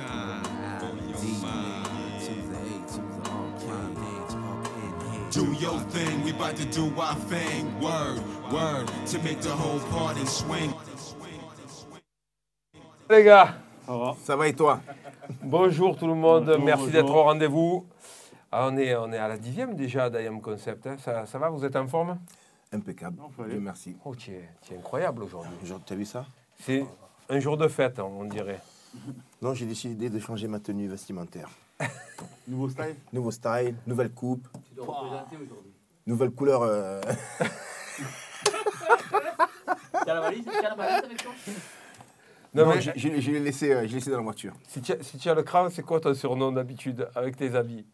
time. On your mind. Do your thing, we about to do our thing. Word, word, to make the whole party swing. Les gars, Ça va et toi? Bonjour tout le monde, Bonjour, merci d'être au rendez-vous. Ah, on, est, on est à la dixième déjà d'IAM Concept, hein. ça, ça va, vous êtes en forme? Impeccable. Dieu merci. Oh, tu es, tu es incroyable aujourd'hui. Tu as vu ça? C'est un jour de fête, hein, on dirait. Non, j'ai décidé de changer ma tenue vestimentaire. Nouveau style? Nouveau style, nouvelle coupe, Tu dois représenter aujourd'hui. nouvelle couleur. euh, T'as la valise? T'as la valise avec toi? Non, non, mais je, je- je l'ai laissé, euh, je l'ai laissé dans la voiture. si tu, as, si tu as le crâne, c'est quoi ton surnom d'habitude avec tes habits?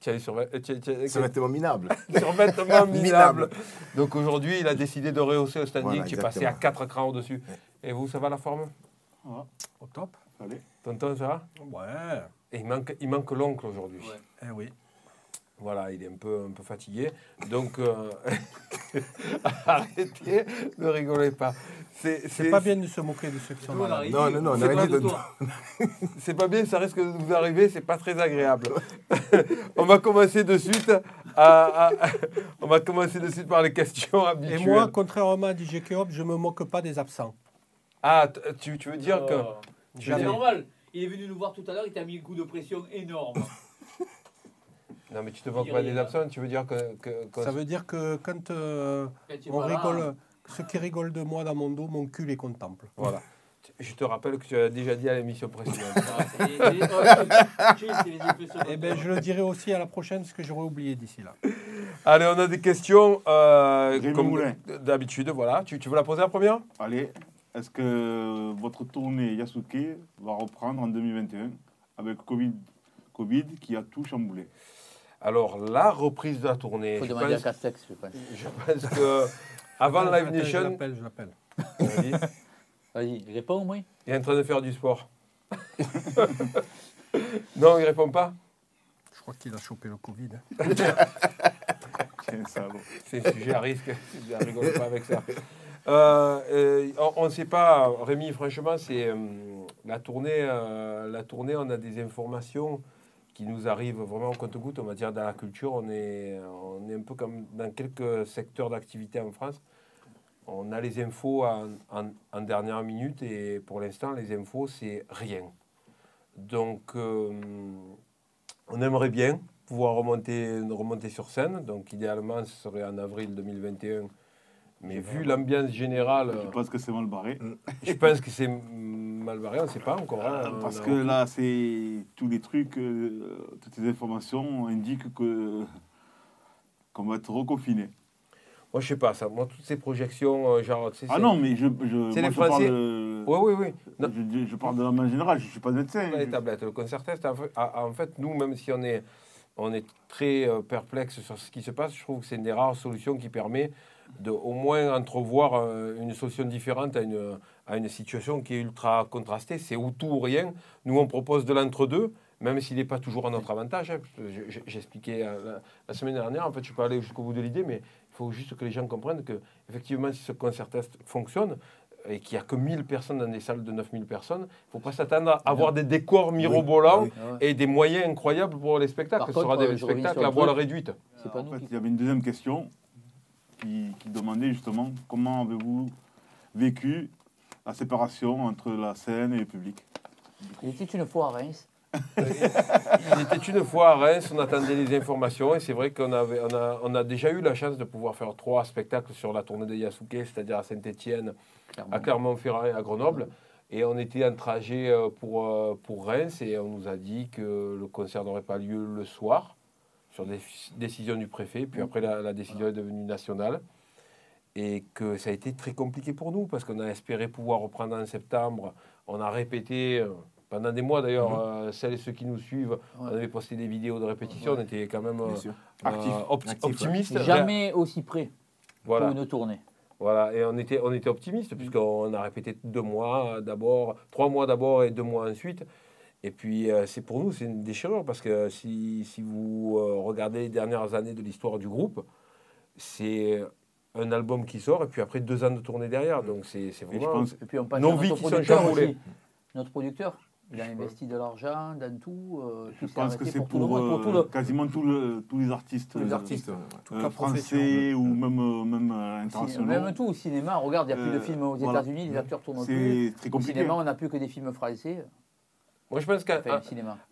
Tu as les survêt- euh, tu as- tu as- C'est vêtement minable. survêtement minable. Minable. Donc aujourd'hui, il a décidé de rehausser le standing Voilà, qui est passé à exactement. 4 crans au-dessus. Et vous, ça va la forme? Au top. Allez. Tonton, ça va? Ouais, Et il manque, il manque l'oncle aujourd'hui. Ouais. eh oui. Voilà, il est un peu, un peu fatigué. Donc, euh, arrêtez, ne rigolez pas. C'est C'est pas bien de se moquer de ceux qui sont malades. Non, non, non, on c'est pas de- toi. C'est pas bien, ça risque de vous arriver, c'est pas très agréable. on va commencer de suite à, à- on va commencer de suite par les questions Et habituelles. moi, contrairement à DJ Keop, je me moque pas des absents. ah, tu, tu veux dire que Oh. veux C'est normal. Il est venu nous voir tout à l'heure, il t'a mis un coup de pression énorme. non mais tu te moques pas des absents, tu veux dire que, que- que- Ça veut dire que quand euh, Quand on pas là, rigole, ceux qui rigolent de moi dans mon dos, mon cul les contemple. voilà. Je te rappelle que tu as déjà dit à l'émission précédente. Ah, oh. Eh bien, je le dirai aussi à la prochaine, ce que j'aurais oublié d'ici là. Allez, on a des questions euh, comme Moulin. d'habitude. Voilà, tu, tu veux la poser la première Allez. Est-ce que votre tournée Yasuke va reprendre en 2021 avec Covid, Covid qui a tout chamboulé? Alors, la reprise de la tournée, faut je demander à pense, Castex, je pense. je pense que avant Live Attends, Je Nation, l'appelle, je l'appelle. vas-y, Vas-y, réponds au moins. il est en train de faire du sport. non, il répond pas. Je crois qu'il a chopé le Covid. Tiens, salaud. C'est un sujet à risque. Je rigole pas avec ça. Euh, euh, on ne sait pas, Rémi, franchement, c'est euh, la tournée. on a des informations qui nous arrivent vraiment au compte-goutte. On va dire dans la culture, on est, on est un peu comme dans quelques secteurs d'activité en France. On a les infos en, dernière minute et pour l'instant, les infos, c'est rien. Donc, on aimerait bien pouvoir remonter, remonter sur scène. Donc, idéalement, ce serait en avril 2021. Mais vu l'ambiance générale, Je pense que c'est mal barré. je pense que c'est mal barré, on ne sait pas encore. hein. On Parce que là, c'est tous les trucs, euh, toutes les informations indiquent que qu'on va être reconfiné. Moi, je sais pas ça. Moi, toutes ces projections, euh, genre. tu sais, Ah non, mais je, je, C'est moi, les je parle, Français. de- Oui, oui, oui. Je, je parle de la main générale, je ne suis pas médecin. les Je- tablettes. Le concert test, en fait, a- en fait, nous, même si on est, on est très euh, perplexe sur ce qui se passe, je trouve que c'est une des rares solutions qui permet de au moins entrevoir euh, une solution différente à une, à une situation qui est ultra contrastée. C'est ou tout ou rien. Nous, on propose de l'entre-deux, même s'il n'est pas toujours à notre avantage. hein, J'expliquais euh, la, la semaine dernière, en fait, je suis pas allé jusqu'au bout de l'idée, mais il faut juste que les gens comprennent que, effectivement, si ce concert test fonctionne, et qu'il n'y a que 1000 personnes dans des salles de 9000 personnes, il ne faut pas s'attendre à avoir des décors mirobolants oui. Ah ouais. et des moyens incroyables pour les spectacles. Par Ce contre, sera des euh, spectacles à le voile réduite. En fait, il y avait une deuxième question qui, qui demandait justement comment avez-vous vécu la séparation entre la scène et le public Il était une fois à Reims. Il était une fois à Reims, on attendait les informations et c'est vrai qu'on avait, on a, on a déjà eu la chance de pouvoir faire trois spectacles sur la tournée de Yasuke, c'est-à-dire à Saint-Étienne, à Clermont-Ferrand et à Grenoble. Et on était en trajet euh, pour, euh, pour Reims et on nous a dit que le concert n'aurait pas lieu le soir, sur des décisions du préfet. Puis après, la, la décision est devenue nationale. Et que ça a été très compliqué pour nous parce qu'on a espéré pouvoir reprendre en septembre. On a répété euh, pendant des mois d'ailleurs, euh, celles et ceux qui nous suivent, on avait posté des vidéos de répétition. On était quand même euh, euh, Actif. opti- Actif, ouais. optimistes. Jamais aussi près Voilà. pour une tournée. Voilà, et on était, on était optimiste puisqu'on a répété deux mois d'abord, trois mois d'abord et deux mois ensuite. Et puis euh, c'est pour nous, c'est une déchirure parce que si, si vous euh, regardez les dernières années de l'histoire du groupe, c'est un album qui sort et puis après deux ans de tournée derrière. Donc c'est c'est Et vraiment... pense Et puis on passe Nos à vies notre qui sont producteur chamboulées. aussi. Notre producteur, Il a investi de l'argent dans tout. euh, Je tout pense que c'est pour tout le monde, pour tout euh, le- quasiment tout le- tous les artistes, Tous les artistes. Toute euh, la français ou même, même internationaux. Même tout au cinéma, regarde, il n'y a plus de films aux voilà. États-Unis, les acteurs tournent plus. C'est très Au compliqué. cinéma, on n'a plus que des films français. Moi, je pense qu'à à-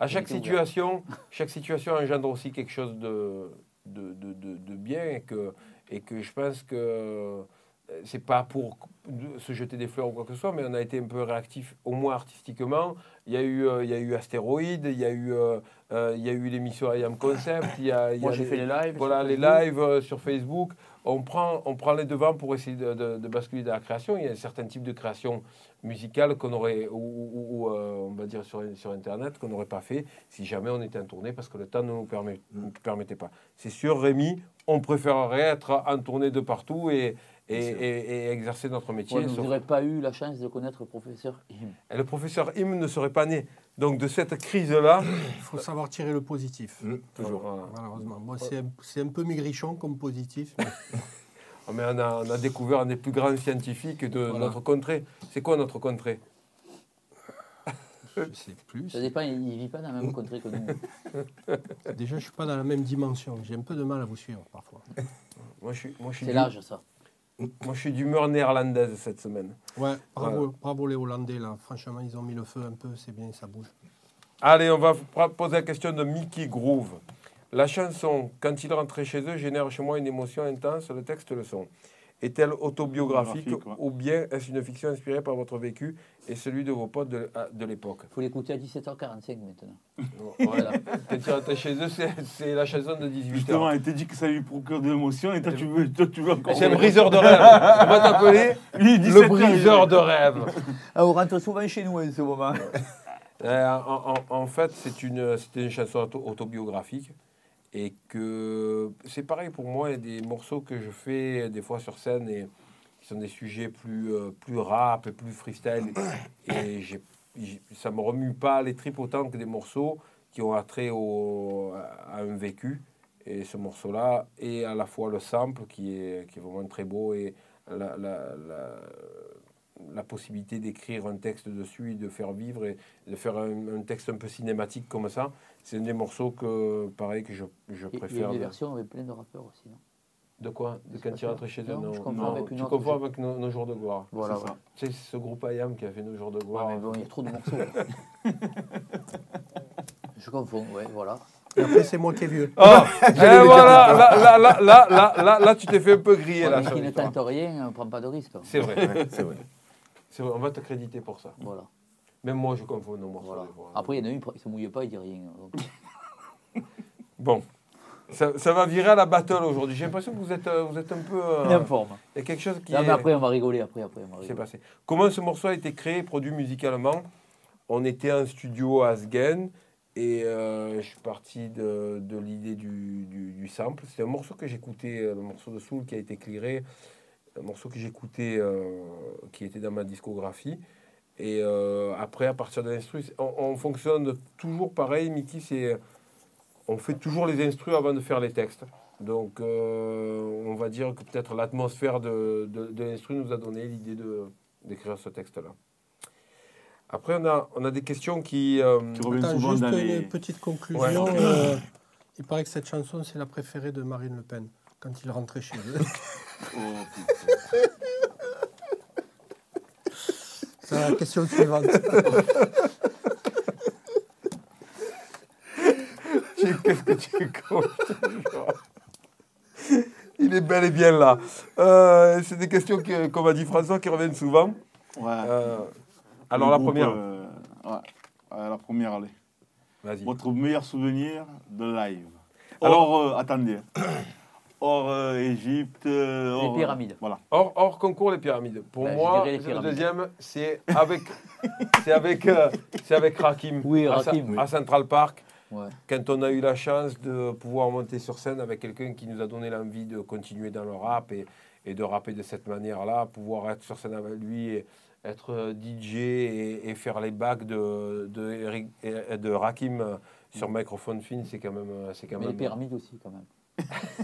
chaque situation, chaque situation engendre aussi quelque chose de, de, de, de- de bien et que, et que je pense que c'est pas pour se jeter des fleurs ou quoi que ce soit, mais on a été un peu réactif, au moins artistiquement. Il y a eu, euh, il y a eu Astéroïde, il y a eu, euh, euh, il y a eu l'émission I Am Concept, il y a, il y Moi, a j'ai fait les lives. voilà, les Facebook. lives euh, sur Facebook, on prend, on prend les devants pour essayer de, de- de basculer dans la création. Il y a certains types de création musicale qu'on aurait, ou, ou- ou, euh, on va dire sur, sur Internet, qu'on n'aurait pas fait si jamais on était en tournée parce que le temps ne nous permet- nous permettait pas. C'est sûr, Rémi, on préférerait être en tournée de partout et, et, et- et exercer notre métier. Ouais, vous n'aurez pas eu la chance de connaître le professeur Him. Et le professeur Im ne serait pas né. Donc de cette crise-là, Il faut savoir tirer le positif. Mmh, toujours. Voilà. Malheureusement. Moi, c'est un, peu maigrichon comme positif. mais Oh, mais on, a, on a découvert un des plus grands scientifiques de Voilà. notre contrée. C'est quoi notre contrée? Je sais plus. Ça dépend, il ne vit pas dans la même contrée que nous. Déjà, je ne suis pas dans la même dimension. J'ai un peu de mal à vous suivre parfois. Moi, je suis, moi, je suis C'est du- l'âge, ça. Moi, je suis d'humeur néerlandaise cette semaine. Ouais, bravo, bravo les Hollandais là. Franchement, ils ont mis le feu un peu, c'est bien, ça bouge. Allez, on va poser la question de Mickey Groove. La chanson, quand il rentrait chez eux, génère chez moi une émotion intense, le texte, le son. Est-elle autobiographique ouais. ou bien est-ce une fiction inspirée par votre vécu et celui de vos potes de, de l'époque? Il faut l'écouter à 17h45 maintenant. Voilà. Quand il rentrait chez eux, c'est la chanson de 18 Justement, il t'a dit que ça lui procure de l'émotion et toi tu veux, toi, tu veux encore. C'est un briseur de rêve. On va t'appeler le briseur de rêve. Ah, on rentre souvent chez nous en ce moment. Euh, en, en- en fait, c'est une, chanson auto- autobiographique. Et que c'est pareil pour moi, il y a des morceaux que je fais des fois sur scène et qui sont des sujets plus, euh, plus rap et plus freestyle. Et j'ai, ça me remue pas les tripes autant que des morceaux qui ont attrait au, à un vécu. Et ce morceau-là, et à la fois le sample qui est, qui est vraiment très beau et la- la- la possibilité d'écrire un texte dessus et de faire vivre et de faire un, un texte un peu cinématique comme ça. C'est un des morceaux que, pareil, que je, je et, préfère. Il y a des versions avec plein de rappeurs aussi, non? De quoi? De quand ils rentrent chez eux Non, je comprends avec une tu autre avec nos, nos, jours de gloire. Voilà, c'est ouais. Tu sais, ce groupe IAM qui a fait nos jours de gloire. Ouais, mais bon, il y a trop de morceaux. je confonds, ouais, voilà. Et après, c'est moi qui est vieux. Ah, et eh, voilà, là, là, là, là, là, là, tu t'es fait un peu griller. Ouais, là, mais qui ne tente rien, on ne prend pas de risque. Hein. C'est vrai, c'est vrai on va te créditer pour ça. Voilà. Même moi, je confonds nos morceaux. voilà. fois. Après, il y en a un, il se mouille pas, il dit rien. Donc, Bon, ça, ça va virer à la battle aujourd'hui. J'ai l'impression que vous êtes, euh, vous êtes un peu. euh, en forme. Il y a quelque chose qui Non, est- mais après, on va rigoler. Après, après, on va rigoler. passé. Comment ce morceau a été créé, produit musicalement? On était en studio à Asgen et euh, je suis parti de, de l'idée du, du, du sample. C'est un morceau que j'écoutais, euh, le morceau de Soul qui a été clearé, un morceau que j'écoutais euh, qui était dans ma discographie. Et euh, après, à partir de l'instru, on, on fonctionne toujours pareil, Mickey, c'est on fait toujours les instrus avant de faire les textes. Donc, euh, on va dire que peut-être l'atmosphère de, de, de l'instru nous a donné l'idée de, d'écrire ce texte-là. Après, on a, on a des questions qui... euh, Tu reviens Attends, souvent juste dans une les. petite conclusion. Ouais. euh, il paraît que cette chanson, c'est la préférée de Marine Le Pen, quand il rentrait chez eux. Oh, putain. C'est la question suivante. Qu'est-ce que tu es con, je te jure. Il est bel et bien là. Euh, c'est des questions, que, comme a dit François, qui reviennent souvent. Ouais. Euh, alors, la groupe, première. euh, ouais. La première, allez. Vas-y. Votre meilleur souvenir de live Alors- euh, attendez. Hors euh, Égypte. euh, hors, Les pyramides. euh, voilà. Hors, hors concours, les pyramides. Pour je moi, le pyramides. deuxième, c'est avec, c'est avec, euh, c'est avec Rakim. Oui, à Sa- Rakim, oui. À Central Park. Ouais. quand on a eu la chance de pouvoir monter sur scène avec quelqu'un qui nous a donné l'envie de continuer dans le rap et, et de rapper de cette manière-là, pouvoir être sur scène avec lui, et être DJ et, et faire les bacs de, de, Eric- et- de Rakim sur microphone fin, c'est quand même... C'est quand Mais les pyramides aussi, quand même.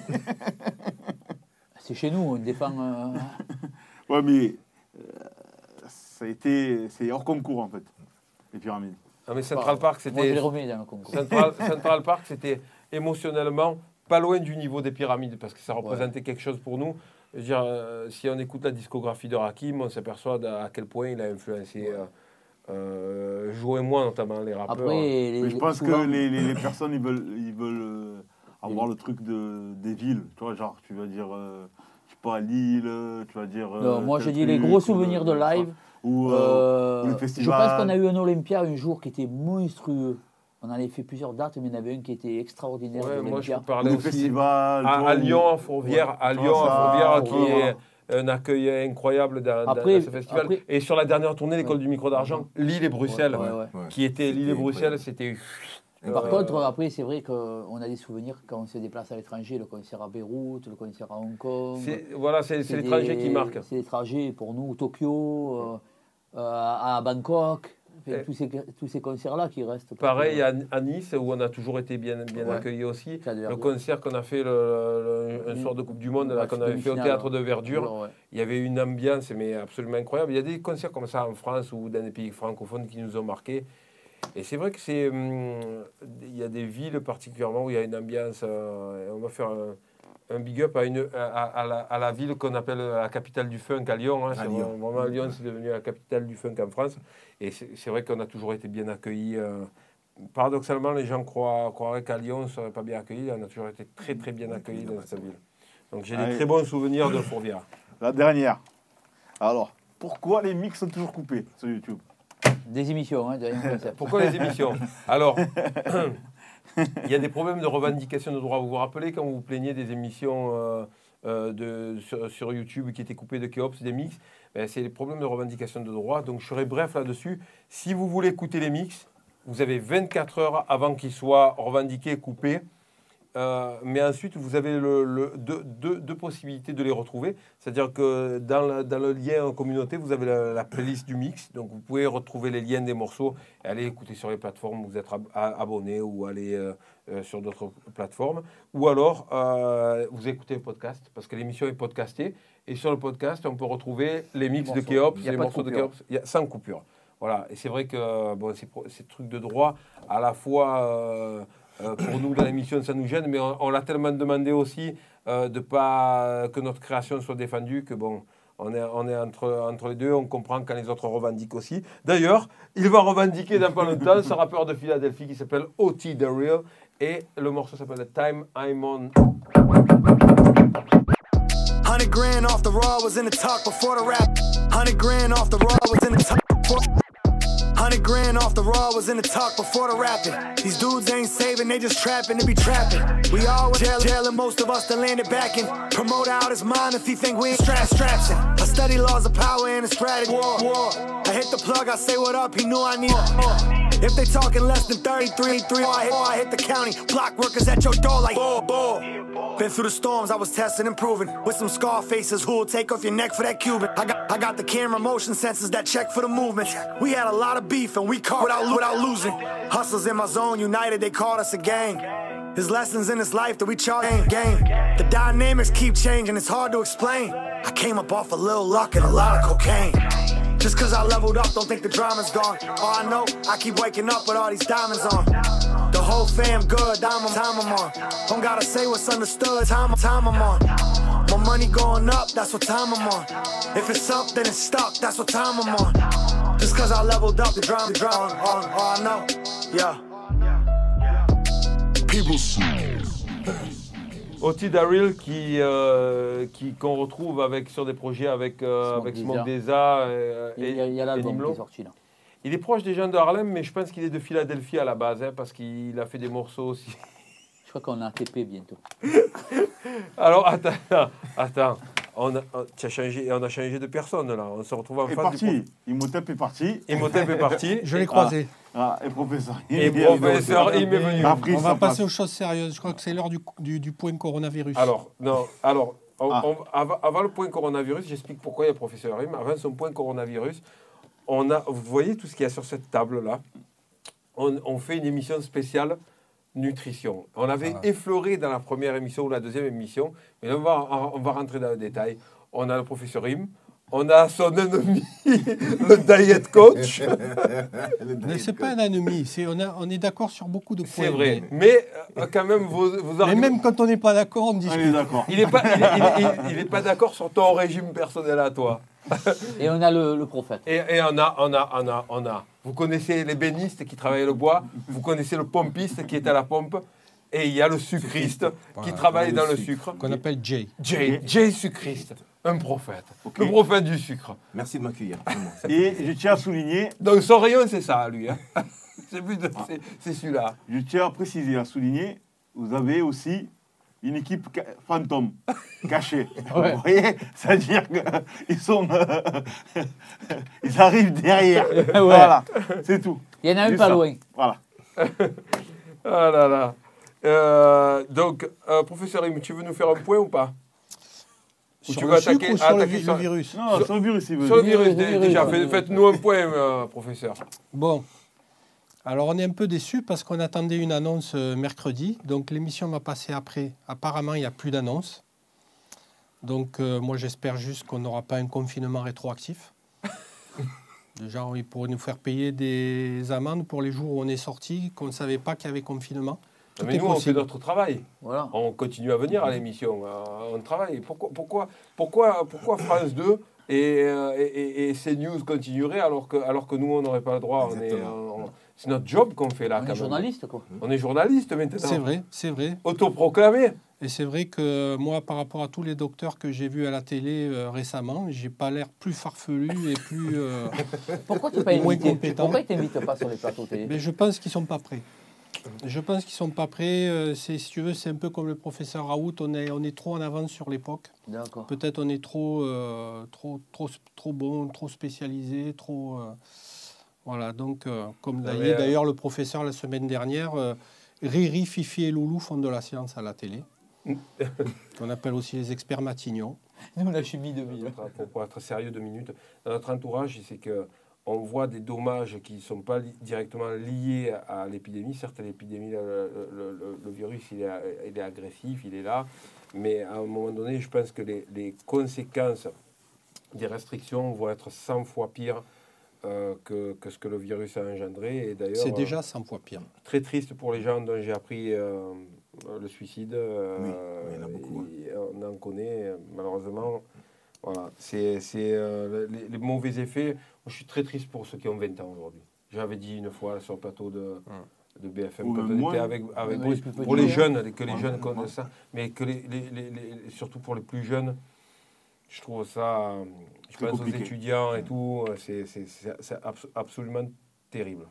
C'est chez nous, on défend. euh, Ouais, mais euh, ça a été. C'est hors concours, en fait. Les pyramides. Ah, mais Central Park, c'était. remets dans le concours. Central, Central Park, c'était émotionnellement pas loin du niveau des pyramides, parce que ça représentait quelque chose pour nous. Je veux dire, euh, si on écoute la discographie de Rakim, on s'aperçoit à quel point il a influencé euh, euh, Joe et moi, notamment les rappeurs. Après, les- Mais je pense souvent- que les, les- les personnes, ils veulent, ils veulent euh, avoir le truc de, des villes. Tu vois, genre, tu vas dire, euh, je sais pas, Lille, tu vas dire. euh, Non, moi, je tel dis les gros ou souvenirs de live. Ou, euh, Euh, ou le je festival. pense qu'on a eu un Olympia un jour qui était monstrueux. On en avait fait plusieurs dates, mais il y en avait un qui était extraordinaire. Ouais, moi, je des aussi festivals. à, Lyon, à Fourvière, Ouais. à Lyon, à Fourvière, qui voilà. est un accueil incroyable dans, dans- Après- dans ce festival. après- et sur la dernière tournée, l'école du micro d'argent, Lille et Bruxelles, Ouais, ouais. Ouais. qui était Lille et C'était Bruxelles, incroyable. Par Euh, contre, après, c'est vrai qu'on a des souvenirs quand on se déplace à l'étranger, le concert à Beyrouth, le concert à Hong Kong. c'est- voilà, c'est l'étranger des- qui marque. C'est l'étranger pour nous, Tokyo, euh, euh, à Bangkok, tous ces, tous ces concerts-là qui restent. Pareil à, à Nice, où on a toujours été bien, bien Ouais. accueillis aussi. Le concert qu'on a fait le, le- un soir de Coupe du Monde, qu'on avait fait au théâtre de Verdure, Ouais. il y avait une ambiance mais absolument incroyable. Il y a des concerts comme ça en France ou dans des pays francophones qui nous ont marqués. Et c'est vrai que c'est, hum, il y a des villes particulièrement où il y a une ambiance. euh, on va faire un, un big up à, une, à, à la, à la ville qu'on appelle la capitale du funk à Lyon. hein. C'est Lyon. vraiment- Vraiment, Lyon, c'est devenu la capitale du funk en France. Et c'est c'est vrai qu'on a toujours été bien accueillis. euh, paradoxalement, les gens croient, croiraient qu'à Lyon, on ne serait pas bien accueillis. On a toujours été très, très bien accueillis dans cette ville. Donc j'ai des très bons souvenirs de Fourvière. La dernière. Alors, pourquoi les mix sont toujours coupés sur YouTube? Des émissions, hein. Pourquoi les émissions? Alors, il y a des problèmes de revendication de droits. Vous vous rappelez quand vous vous plaignez des émissions euh, euh, de, sur, sur YouTube qui étaient coupées de Keops, des mix? Ben, C'est les problèmes de revendication de droits. Donc je serai bref là-dessus. Si vous voulez écouter les mix, vous avez 24 heures avant qu'ils soient revendiqués coupés. Euh, mais ensuite, vous avez le, le- deux, deux- deux possibilités de les retrouver. C'est-à-dire que dans, la- dans le lien en communauté, vous avez la, la playlist du mix. Donc, vous pouvez retrouver les liens des morceaux et aller écouter sur les plateformes où vous êtes ab- abonné ou aller euh, euh, sur d'autres plateformes. Ou alors, vous écoutez le podcast parce que l'émission est podcastée. Et sur le podcast, on peut retrouver les mix de. Keops, les de morceaux de coupure. Keops, y a sans coupure. Voilà, et c'est vrai que bon, ces, trucs de droit, à la fois pour nous dans l'émission, ça nous gêne, mais on, l'a tellement demandé aussi euh, de pas que notre création soit défendue que bon, on est, on est entre, entre les deux, on comprend quand les autres revendiquent aussi. D'ailleurs, il va revendiquer dans pas longtemps ce rappeur de Philadelphie qui s'appelle O.T. The et le morceau s'appelle Time I'm On. Hundred grand off the raw was in the talk before the rap. Hundred grand off the raw was in the talk before. Hundred grand off the raw was in the talk before the rapping. These dudes ain't saving, they just trapping to be trapping. We all jail, jail, and most of us that landed back in. Promote out his mind if he think we ain't strap straps. I study laws of power and a strategy. War, war. I hit the plug, I say what up, he knew I need more. If they talking less than 33, 3, I hit, oh, I hit the county. Block workers at your door like bull, bull. Been through the storms, I was testing and proving. With some scar faces who'll take off your neck for that Cuban. I got, I got the camera motion sensors that check for the movement. We had a lot of beef and we caught without, without losing. Hustlers in my zone, united, they called us a gang. There's lessons in this life that we charge game, game. The dynamics keep changing, it's hard to explain. I came up off a little luck and a lot of cocaine. Just cause I leveled up, don't think the drama's gone. All I know, I keep waking up with all these diamonds on. The whole fam good, I'm, time I'm on. Don't gotta say what's understood, time, time I'm on. My money going up, that's what time I'm on. If it's up, then it's stuck, that's what time I'm on. Just cause I leveled up, the drama, the drama, all, all I know, yeah. People. O.T. Daryl qui, euh, qui, qu'on retrouve avec, sur des projets avec, euh, Smoke avec Deza. Smoke Deza euh, Il y a, et, il y a et l'album qui Nimlo. est sorti là. Il est proche des gens de Harlem, mais je pense qu'il est de Philadelphie à la base, hein, parce qu'il a fait des morceaux aussi. Je crois qu'on a ATP bientôt. Alors, attends, attends. On a, as changé, on a changé de personne, là. On se retrouve en est face du parti. Imhotep est parti. Imhotep est parti. Je l'ai croisé. Ah, et professeur. Et professeur, il m'est venu. On va passer aux choses sérieuses. Je crois que c'est l'heure du, du, du point coronavirus. Alors, non, alors, on- Ah. on- avant, avant le point coronavirus, j'explique pourquoi il y a professeur Rim. Avant son point coronavirus, on a, vous voyez tout ce qu'il y a sur cette table-là? On, on fait une émission spéciale nutrition. On avait Ah. effleuré dans la première émission ou la deuxième émission, mais là, on va, on va rentrer dans le détail. On a le professeur Rim, on a son ennemi, le diet coach. Mais c'est pas un ennemi. C'est, on, a- on est d'accord sur beaucoup de points. C'est vrai. Mais, Mais euh, quand même, vos, vos mais arguments- même quand on n'est pas d'accord, on est discute. d'accord. Il n'est pas, il il il il pas d'accord sur ton régime personnel à toi. Et on a le, le prophète. Et, et on a, on a, on a, on a. Vous connaissez les bénistes qui travaillent le bois, vous connaissez le pompiste qui est à la pompe, et il y a le sucriste qui travaille le dans le sucre. sucre. Qu'on appelle Jay. Jay, Jay sucriste, un prophète, le prophète du sucre. Merci de m'accueillir. Et je tiens à souligner, Donc son rayon, c'est ça, lui. hein. C'est plus de- c'est- celui-là. je tiens à préciser, à souligner, vous avez aussi une équipe ca- fantôme cachée. Ouais. Vous voyez C'est-à-dire qu'ils sont. euh, ils arrivent derrière. Voilà, c'est tout. Il y en a un pas ça. loin. Voilà. Ah là là. Euh, donc, euh, professeur Rim, tu veux nous faire un point ou pas? Ou Sur tu le veux sucre attaquer- ou sur le, attaquer vi- sur- le virus Non, sur le virus, il veut. Sur le virus, déjà, faites-nous un point, euh, professeur. Bon. Alors, on est un peu déçus parce qu'on attendait une annonce euh, mercredi. Donc, l'émission va passer après. Apparemment, il n'y a plus d'annonce. Donc, euh, moi, j'espère juste qu'on n'aura pas un confinement rétroactif. Déjà, ils pourraient nous faire payer des amendes pour les jours où on est sorti, qu'on ne savait pas qu'il y avait confinement. Tout Mais nous, on fait notre travail. Voilà. On continue à venir à l'émission. euh, on travaille. Pourquoi, pourquoi, pourquoi, pourquoi France 2 et, euh, et, et- et CNews continueraient alors que, alors que nous, on n'aurait pas le droit? On- C'est notre job qu'on fait là. On quand est même. journaliste, quoi. On est journaliste maintenant. C'est vrai, c'est vrai. Autoproclamé. Et c'est vrai que moi, par rapport à tous les docteurs que j'ai vus à la télé euh, récemment, j'ai pas l'air plus farfelu et plus. euh, Pourquoi tu pas Moins invité? compétent. Pourquoi ils t'invitent pas sur les plateaux télé? Mais je pense qu'ils sont pas prêts. Je pense qu'ils sont pas prêts. euh, C'est, si tu veux, c'est un peu comme le professeur Raoult. On est, on est trop en avance sur l'époque. D'accord. Peut-être on est trop, euh, trop, trop, trop bon, trop spécialisé, trop. euh, voilà. Donc, euh, comme Ah, euh, d'ailleurs le professeur la semaine dernière, euh, Riri, Fifi et Loulou font de la science à la télé. On appelle aussi les experts Matignon. Nous, la chimie de vie. Pour, pour- pour être sérieux deux minutes, dans notre entourage, c'est que on voit des dommages qui ne sont pas li- directement liés à l'épidémie. Certes, l'épidémie, le, le- le- le virus, il est, il est agressif, il est là, mais à un moment donné, je pense que les, les conséquences des restrictions vont être 100 fois pires euh, que, que ce que le virus a engendré. Et d'ailleurs, C'est euh, déjà 100 fois pire. très triste pour les gens dont j'ai appris euh, le suicide. euh, Oui, il y en a beaucoup, hein. on en connaît, malheureusement. Voilà, c'est euh, les, les mauvais effets. Je suis très triste pour ceux qui ont 20 ans aujourd'hui. J'avais dit une fois sur le plateau de, de BFM quand on était avec, avec pour les jeunes, que les Ouais, jeunes connaissent ça, mais que les, les- surtout pour les plus jeunes, je trouve ça, euh, je pense compliqué. aux étudiants et tout, euh, c'est c'est- c'est- c'est abs- absolument terrible.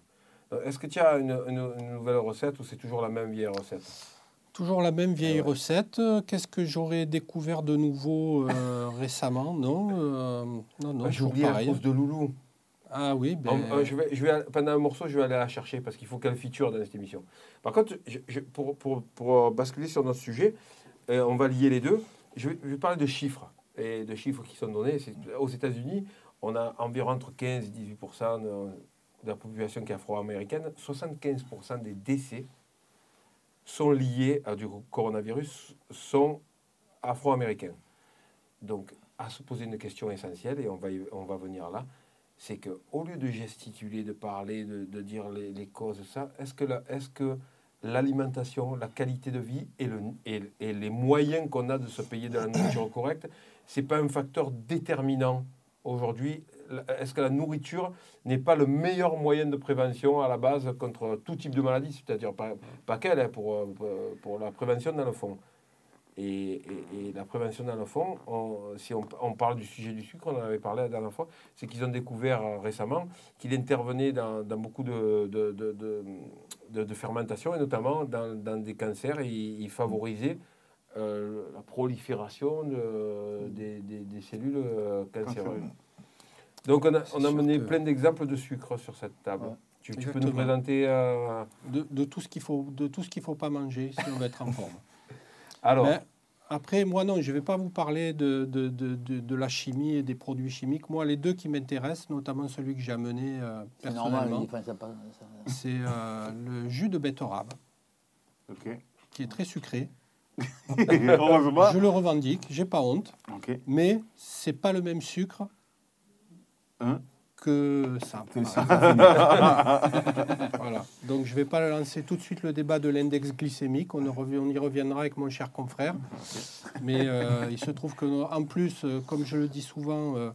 Euh, Est-ce que tu as une, une- une nouvelle recette ou c'est toujours la même vieille recette? Toujours la même vieille Ah ouais. recette. Euh, Qu'est-ce que j'aurais découvert de nouveau euh, récemment? Non, euh, non, non, Ah, J'ai la trousse de Loulou. Ah oui, ben, En- euh, je vais, je vais, aller- pendant un morceau, je vais aller la chercher parce qu'il faut qu'elle feature dans cette émission. Par contre, je- je- pour, pour, pour basculer sur notre sujet, on va lier les deux. Je vais, parler de chiffres et de chiffres qui sont donnés. Aux États-Unis, on a environ entre 15 et 18 de, de la population qui est afro-américaine. 75% des décès sont liés à du coronavirus sont afro-américains. Donc, à se poser une question essentielle, et on va, y- on va venir là, c'est que au lieu de gesticuler, de parler, de, de dire les, les causes, ça, est-ce que, est-ce que l'alimentation, la qualité de vie et, le, et, et les moyens qu'on a de se payer de la nourriture correcte, c'est pas un facteur déterminant aujourd'hui Est-ce que la nourriture n'est pas le meilleur moyen de prévention à la base contre tout type de maladie, c'est-à-dire pas, qu'elle, hein, pour, euh, pour la prévention dans le fond. Et, la prévention dans le fond, on- si on, parle du sujet du sucre, on en avait parlé la dernière fois, c'est qu'ils ont découvert euh, récemment qu'il intervenait dans, beaucoup de, de, de, et notamment dans, des cancers, et il, favorisait euh, la prolifération de- des, des- cellules cancéreuses. Donc on a, on a mené que- plein d'exemples de sucre sur cette table. Ouais. Tu, tu peux nous présenter... euh, de, de tout ce qu'il faut, de tout ce qu'il faut pas manger si on veut être en forme. alors, après, moi non, je ne vais pas vous parler de, de, de, de- de la chimie et des produits chimiques. Moi, les deux qui m'intéressent, notamment celui que j'ai amené euh, personnellement, c'est euh, le jus de betterave, qui est très sucré. Je le revendique, j'ai pas honte, Ok. mais c'est pas le même sucre Hein que ça. Voilà. Donc je ne vais pas lancer tout de suite le débat de l'index glycémique. On, y reviendra avec mon cher confrère. Mais euh, il se trouve que en plus, euh, comme je le dis souvent, euh,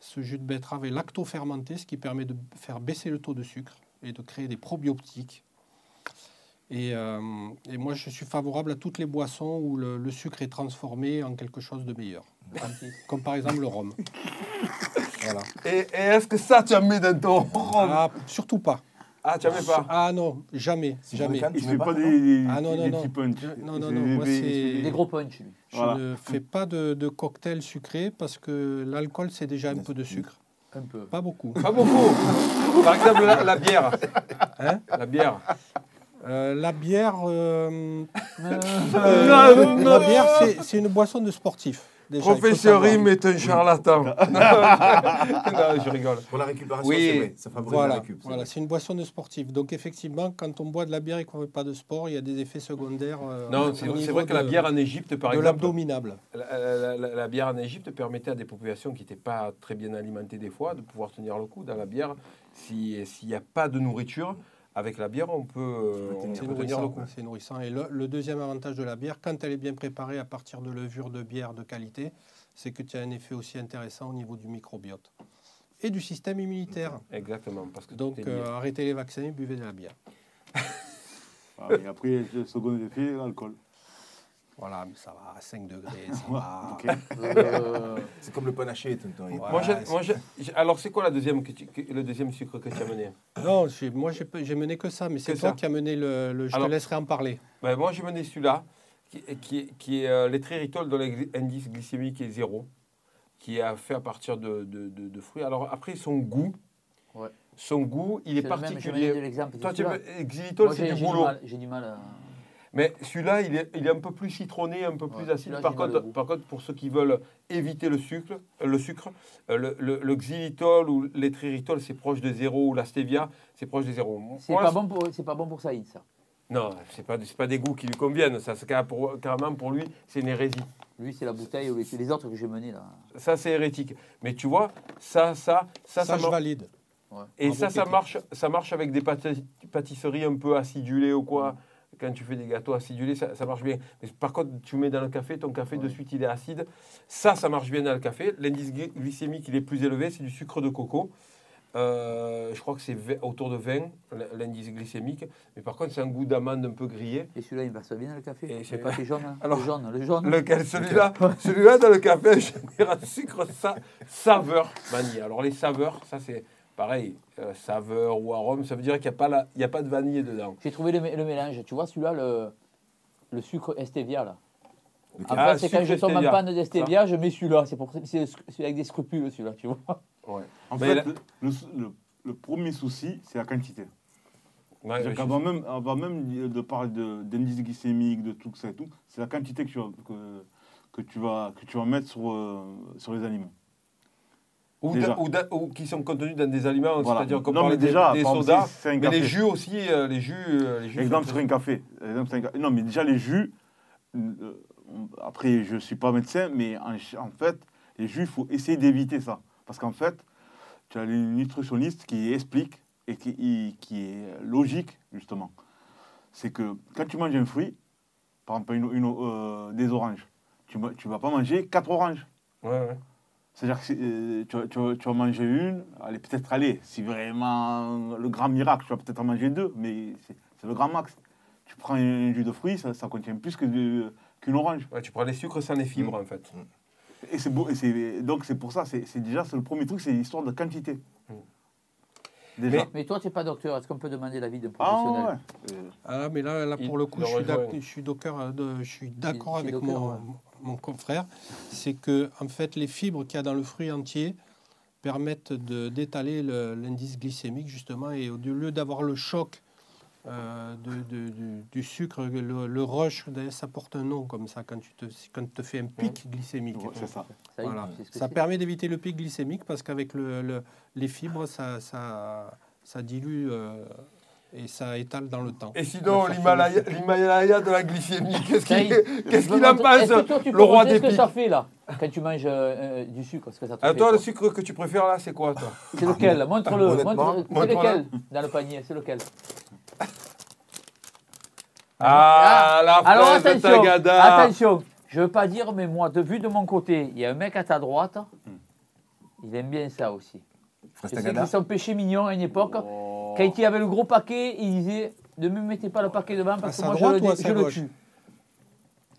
ce jus de betterave est lactofermenté, ce qui permet de faire baisser le taux de sucre et de créer des probiotiques. Et, euh, et moi, je suis favorable à toutes les boissons où le, le sucre est transformé en quelque chose de meilleur. Comme par exemple le rhum. Voilà. Et, et est-ce que ça, tu as mis dans ton rhum Ah, surtout pas. Ah, tu pas Ah non, jamais, Si jamais. tu ne pas pas, des, des, Ah non, non, des non. petits punch. Non, non, non, des- moi, des- c'est- Des gros punch, lui. Je Voilà. ne fais pas de, de cocktail sucré parce que l'alcool, c'est déjà un peu de sucre. Un peu. Pas beaucoup. Pas beaucoup. Par exemple, la, la bière. Hein La bière. Euh, la bière, euh, non, la bière c'est- c'est une boisson de sportif. Déjà, il faut Professeur savoir. Rim est un charlatan. non, je rigole. Pour la récupération, Oui. c'est vrai. Ça favorise la récup. c'est voilà c'est une boisson de sportif. Donc effectivement, quand on boit de la bière et qu'on ne fait pas de sport, il y a des effets secondaires. euh, Non, c'est vrai que la bière en Égypte, par de exemple, l'abdominable. la, la- la- la bière en Égypte permettait à des populations qui n'étaient pas très bien alimentées des fois de pouvoir tenir le coup. Dans la bière, si- s'il n'y a pas de nourriture, avec la bière, on peut, on C'est peut tenir le nourrissant. coup. C'est nourrissant. Et le, le deuxième avantage de la bière, quand elle est bien préparée à partir de levure de bière de qualité, c'est que tu as un effet aussi intéressant au niveau du microbiote et du système immunitaire. Exactement. Parce que Donc euh, arrêtez les vaccins et buvez de la bière. Ah, et après, le second effet, l'alcool. Voilà, mais ça va à 5 degrés. ça Ouais, va. ok. Euh, C'est comme le panaché. Moi, j'ai- moi, j'ai- j'ai- alors, c'est quoi la deuxième que tu- que- le deuxième sucre que tu as mené? Non, j'ai- moi j'ai mené que ça, mais c'est Que toi ça. qui as mené le. le- je Alors- te laisserai en parler. Ben, Moi, j'ai mené celui-là, qui, qui, qui est euh, l'étréritol dont l'indice glycémique est zéro, qui est fait à partir de, de- de- de fruits. Alors, après, son goût, Ouais. son goût, il est, c'est le même, je vais donner particulier. l'exemple. Toi, c'est tu celui-là. veux- xylitol, Moi, c'est j'ai du j'ai du boulot. mal. J'ai du mal à... Mais celui-là, il est, il est un peu plus citronné, un peu plus Ouais, acide. Par contre, par contre, pour ceux qui veulent éviter le sucre, euh, le, sucre, euh, le, le- le xylitol ou l'étréritol, c'est proche de zéro, ou la stevia, c'est proche de zéro. C'est pas, bon pour, c'est pas bon pour Saïd, ça. Non, c'est pas, c'est pas des goûts qui lui conviennent. Ça, pour, carrément pour lui, c'est une hérésie. Lui, c'est la bouteille ou les, les autres que j'ai menés, là. Ça, c'est hérétique. Mais tu vois, ça, ça, ça, Ça, ça, je valide. Ouais. Et ça, ça marche, ça marche avec des pâti- pâtisseries un peu acidulées ou quoi. Quand tu fais des gâteaux acidulés, ça, ça marche bien. Mais par contre, tu mets dans le café, ton café de suite, il est acide. Ça, ça marche bien dans le café. L'indice gly- glycémique, il est plus élevé, c'est du sucre de coco. Euh, je crois que c'est autour de 20, l'indice glycémique. Mais par contre, c'est un goût d'amande un peu grillé. Et celui-là, il passe bien dans le café. Et c'est- pas les jaunes, hein. Alors- le jaune, le jaune. Lequel? Celui-là? Celui-là, dans le café, je dirais sucre sa- saveur vanille. Alors, les saveurs, ça, c'est pareil. euh, saveur ou arôme, ça veut dire qu'il n'y a, pas la- il y a pas de vanille dedans. J'ai trouvé le, mé- le mélange. Tu vois, celui-là, le, le sucre stevia, là. En Ah, fait, c'est quand je tombe en panne d'estevia, je mets celui-là. C'est pour c'est c'est avec des scrupules, celui-là, tu vois. Ouais. En Mais fait, là- le, le- le- le premier souci, c'est la quantité. Ouais, même, avant même de parler de- d'indice glycémique, de tout ça et tout, c'est la quantité que tu vas, que, que tu vas, que tu vas mettre sur, euh, sur les aliments. Ou, déjà. ou qui sont contenus dans des aliments, Voilà. c'est-à-dire qu'on Non, mais des- déjà, des, sodas, mais café. les jus aussi, euh, les jus, euh, les jus Exemple sur un café. Exemple sur un café. Non, mais déjà les jus, euh, après je ne suis pas médecin, mais en, fait, les jus, il faut essayer d'éviter ça. Parce qu'en fait, tu as les nutritionnistes qui expliquent et qui, qui est logique, justement. C'est que quand tu manges un fruit, par exemple une, une, euh, des oranges, tu ne vas pas manger quatre oranges. Ouais, ouais. C'est-à-dire que euh, tu, vas- tu vas- tu vas manger une, allez, peut-être aller, si vraiment le grand miracle, tu vas peut-être en manger deux, mais c'est c'est le grand max. Tu prends un jus de fruits, ça, ça contient plus qu'une orange. Ouais, tu prends les sucres sans les fibres, en fait. Et c'est beau, et c'est- donc c'est pour ça, c'est c'est déjà c'est le premier truc, c'est l'histoire de quantité. Déjà. Mais- Mais toi, tu n'es pas docteur. Est-ce qu'on peut demander l'avis d'un ah professionnel ouais. Euh, Ah, mais là, là Il pour le coup, je suis rejoint. d'ac- je suis d'accord euh, de- je suis d'accord avec mon, ouais. Mon confrère. C'est que en fait, les fibres qu'il y a dans le fruit entier permettent de- d'étaler le- l'indice glycémique justement et au lieu d'avoir le choc euh, de- de- du, du sucre, le, le rush, d'ailleurs, ça porte un nom comme ça quand tu te, quand tu te fais un pic glycémique. ouais, c'est ça. Voilà. permet d'éviter le pic glycémique parce qu'avec le, le- les fibres, ça, ça, ça dilue euh, et ça étale dans le temps. Et sinon, l'Himalaya de la glycémie, qu'est-ce qu'il est, qu'est-ce qu'il en pense, Est-ce que toi, tu peux le roi des ce que pics ça fait là Quand tu manges euh, euh, du sucre, ce que ça te Ah, fait toi, le sucre que tu préfères là, c'est quoi, toi C'est lequel Montre-le. C'est montre-le. lequel dans le panier C'est lequel Ah, la Alors fraise de attention, Tagada attention. Je veux pas dire, mais moi, de vue de mon côté, il y a un mec à ta droite. Il aime bien ça aussi. C'est son péché mignon à une époque. Oh. Quand il avait le gros paquet, il disait ne me mettez pas le paquet devant parce que moi droite je, le, je le gauche tue.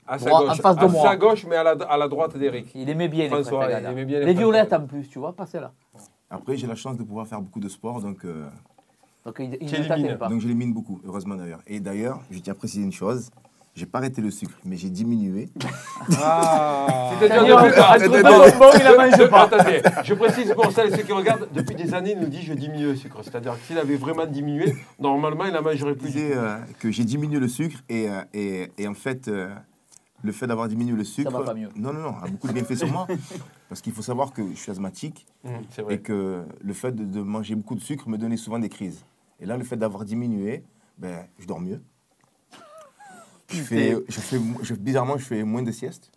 À sa Droit, en gauche, face de à moi. sa gauche, mais à la, à la droite d'Eric. Il aimait bien les François, il aimait bien les Les violettes en plus, tu vois, pas celle-là. Après, j'ai la chance de pouvoir faire beaucoup de sport, donc, euh, Donc il, il ne pas. donc je l'élimine beaucoup, heureusement d'ailleurs. Et d'ailleurs, je tiens à préciser une chose. J'ai pas arrêté le sucre, mais j'ai diminué. Ah. C'est-à-dire je précise pour celles et ceux qui regardent, depuis des années, il nous dit je diminue le sucre. C'est-à-dire que s'il avait vraiment diminué, normalement, il n'en mangerait Je plus. tout. euh, que j'ai diminué le sucre et, euh, et, et en fait, euh, le fait d'avoir diminué le sucre. va pas mieux. Non, non, non, a beaucoup de bienfaits sur moi. Parce qu'il faut savoir que je suis asthmatique c'est et que le fait de, de manger beaucoup de sucre me donnait souvent des crises. Et là, le fait d'avoir diminué, ben, je dors mieux. Je fais, je fais, je- bizarrement, je fais moins de siestes.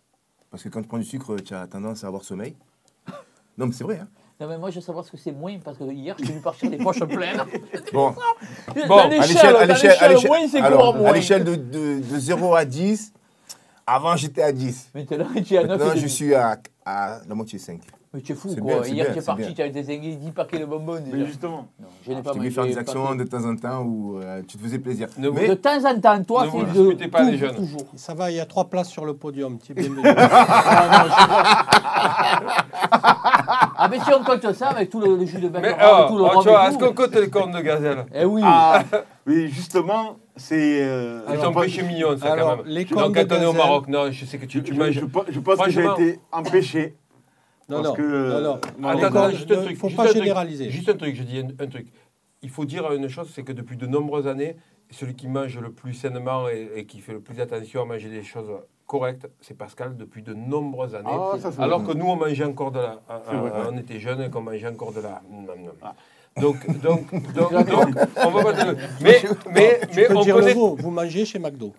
Parce que quand tu prends du sucre, tu as tendance à avoir sommeil. Non, mais c'est vrai. Hein. Non, mais moi, je veux savoir ce que c'est moins parce que hier, je suis venu partir des poches pleines. Bon, Dans à l'échelle, à à alors, à de, de, de 0 à 10, avant j'étais à 10. Maintenant, tu es à 9 Maintenant, je suis à, à la moitié 5. Mais tu es fou, C'est quoi. bien, Hier, bien, tu es parti, tu avais désingué 10 paquets de bonbons déjà. Mais justement, Non, je n'ai pas mangé. faire des les actions paquets. de temps en temps où euh, tu te faisais plaisir. Ne vous- De Mais temps en temps, toi, Ne vous c'est de disputez pas, les tout, jeunes. toujours. Ça va, il y a trois places sur le podium. Tu es bienvenu. Ah, mais si on compte ça avec tout le, le jus de Mais oh, tout le oh, tu vois, est-ce qu'on compte les cornes de gazelle? Eh oui. ah, oui, justement, c'est. euh, péché mignon, ça, Alors, quand même. les Donc, cornes quand de on est au gazelle- Maroc, non, je sais que tu, Je, tu je- manges. je pense- je pense que j'ai été empêché. Non, Parce non, que, euh, non, non. non, Attends, attends, juste un ne- truc. faut juste pas un truc, généraliser. Juste un truc, je dis un, un truc. Il faut dire une chose, c'est que depuis de nombreuses années, celui qui mange le plus sainement et, et qui fait le plus attention à manger des choses correctes, c'est Pascal depuis de nombreuses années. Ah, ça, Alors vrai. que nous, on mangeait encore de la. C'est vrai, on était jeunes et qu'on mangeait encore de la. Ah. Donc, donc, donc, donc, on va pas te- Mais, mais, Tu mais peux on dire connaît. le. Vous mangez chez McDo.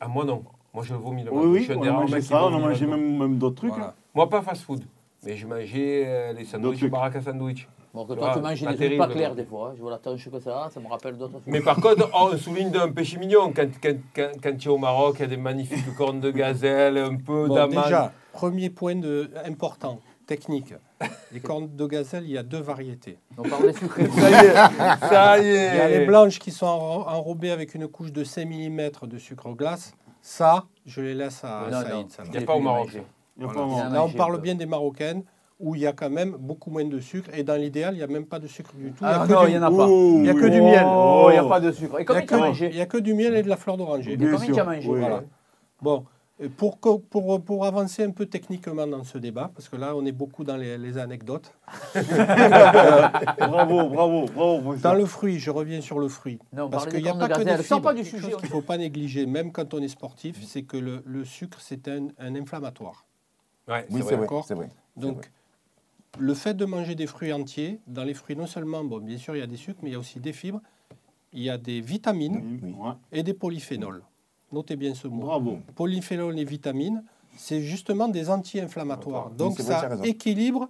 Ah, moi non. Moi je vomis le Oui, oui, on mecs qui ça, on a mangé même, même d'autres trucs. Voilà. hein. Moi pas fast food. Mais je mangeais euh, les sandwichs, baraque à sandwich. Bon, que Tu toi, tu manges des pas trucs pas clairs des fois. hein. Je vois la tâche que ça, ça me rappelle d'autres choses. Mais par contre, on souligne d'un péché mignon. Quand, quand, quand, quand tu es au Maroc, il y a des magnifiques cornes de gazelle, un peu Bon, d'amande. déjà, premier point de, important, technique. Les cornes de gazelle, il y a deux variétés. On parle des sucrés. Ça y est, ça y est. Il y a les blanches qui sont enro- enrobées avec une couche de 5 mm de sucre glace. Ça, je les laisse à Non, Saïd. Il n'y a pas au Maroc. Voilà. Là, on parle bien des marocaines où il y a quand même beaucoup moins de sucre. Et dans l'idéal, il n'y a même pas de sucre du tout. Il y a Ah que non, du- il n'y en a pas. Il y a que du miel. Oh, il n'y a pas de sucre. Et il y a combien tu as que- mangé il y a que du miel et de la fleur d'oranger. Combien sûr, tu as mangé oui. Voilà. Bon, pour, pour, pour avancer un peu techniquement dans ce débat, parce que là, on est beaucoup dans les, les anecdotes. Bravo, bravo, bravo. Dans le fruit, je reviens sur le fruit. Non, Parce qu'il n'y a pas de que des fibres. pas du sujet. chose qu'il ne faut pas négliger, même quand on est sportif, c'est que le, le sucre, c'est un, un inflammatoire. Ouais, oui, c'est vrai. Donc, vrai. le fait de manger des fruits entiers, dans les fruits, non seulement, bon, bien sûr, il y a des sucres, mais il y a aussi des fibres, il y a des vitamines Oui, et des polyphénols. Notez bien ce mot. Bravo. Polyphénols et vitamines, c'est justement des anti-inflammatoires. Donc, ça équilibre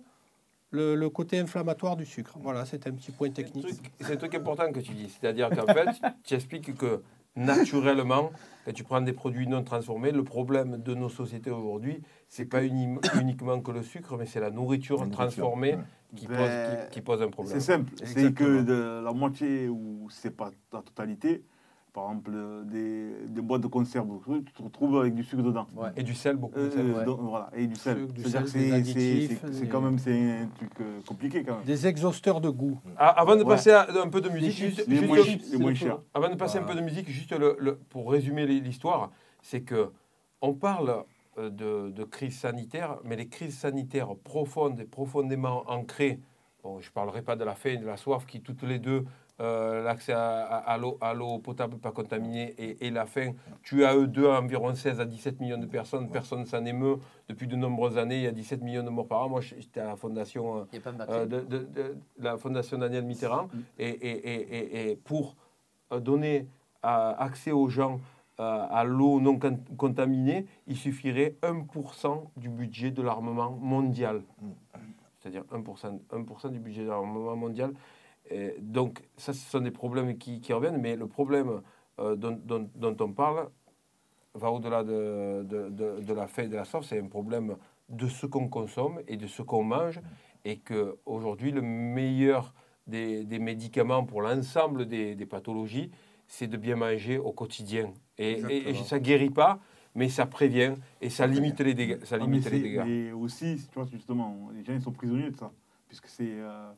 le, le côté inflammatoire du sucre. Voilà, c'est un petit point C'est un technique. C'est un truc important que tu dis. C'est-à-dire qu'en fait, tu expliques que naturellement, quand tu prends des produits non transformés, le problème de nos sociétés aujourd'hui, c'est pas uni- uniquement que le sucre, mais c'est la nourriture La nourriture, transformée ouais. qui, Ben, pose, qui, qui pose un problème. C'est simple. C'est que de la moitié, ou c'est pas la totalité, par exemple, des, des boîtes de conserve, tu te retrouves avec du sucre dedans. Ouais. Et du sel, beaucoup Euh, de sel. ouais. donc, voilà, et du sel. C'est- quand même c'est un truc euh, compliqué quand même. Des exhausteurs de goût. Ah, avant de Ouais. passer à un peu de musique, juste, les juste- moins le- chi- les moins chers. avant de passer un peu de musique, juste le, le- pour résumer l'histoire, c'est que on parle euh, de, de crise sanitaire, mais les crises sanitaires profondes et profondément ancrées, bon, je ne parlerai pas de la faim et de la soif qui toutes les deux, euh, l'accès à, à- à l'eau potable pas contaminée et, et la faim, tu as eux deux environ 16 à 17 millions de personnes, personne s'en émeut depuis de nombreuses années, il y a 17 millions de morts par an. Moi, j'étais à la fondation... euh, de euh, de, de- la Fondation Daniel Mitterrand. Et, et- et- et- pour donner euh, accès aux gens à l'eau non con- contaminée, il suffirait 1% du budget de l'armement mondial. C'est-à-dire 1%, 1% du budget de l'armement mondial. Et donc, ça, ce sont des problèmes qui, qui reviennent, mais le problème euh, dont, dont- dont on parle va au-delà de, de, de- de la faim et de la soif. C'est un problème de ce qu'on consomme et de ce qu'on mange. Et qu'aujourd'hui, le meilleur des, des médicaments pour l'ensemble des, des pathologies, c'est de bien manger au quotidien. Et, et- et ça ne guérit pas, mais ça prévient et ça limite les dégâts. Ça Ah, mais, limite les dégâts. mais aussi, tu vois, justement, les gens ils sont prisonniers de ça. Puisque c'est. euh,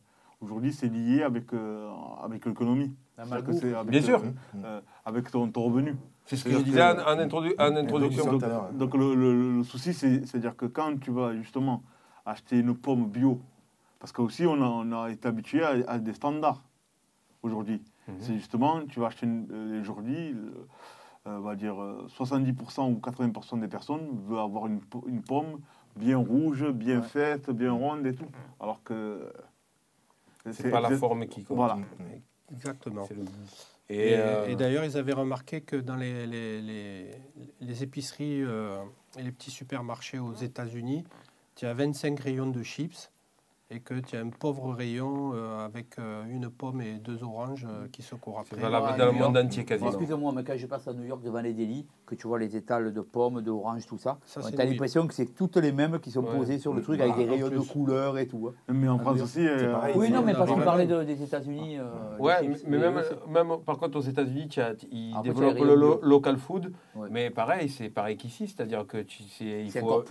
Aujourd'hui, c'est lié avec, euh, avec l'économie. La C'est-à-dire que malbouffe. c'est avec, Bien sûr. euh, avec ton, ton revenu. C'est ce que je disais en, que- en introdu- en introduction. tout Donc, à l'heure. donc le, le- le souci, c'est- c'est-à-dire que quand tu vas justement acheter une pomme bio, parce qu'aussi on a, on a été habitué à, à des standards aujourd'hui. Mhm. C'est justement, tu vas acheter une- euh, aujourd'hui, euh, euh, on va dire euh, 70% ou 80% des personnes veulent avoir une, po- une pomme bien rouge, bien Ouais. faite, bien ronde et tout. Alors que. C'est pas la forme qui compte. Voilà. Exactement. Et, Et, euh, et d'ailleurs, ils avaient remarqué que dans les, les, les- les épiceries euh, et les petits supermarchés aux États-Unis, tu as 25 rayons de chips et que tu as un pauvre rayon euh, avec euh, une pomme et deux oranges euh, qui se courent c'est après. valable Ouais, dans le monde entier quasiment. Excusez-moi, mais quand je passe à New York devant les délis, que tu vois les étals de pommes, d'oranges, tout ça, Ça, on c'est a New l'impression que c'est toutes les mêmes qui sont Ouais. posées sur le truc avec Ah, des rayons de couleurs et tout. hein. Mais en Ah, France aussi. pareil. Oui, non, mais on parce qu'on parlait de- des États-Unis. euh, Ouais, chips, mais même, même par contre aux États-Unis, tu as- ils Après, développent tu as le lo- local food, Ouais. mais pareil, c'est pareil qu'ici, c'est-à-dire que tu, il faut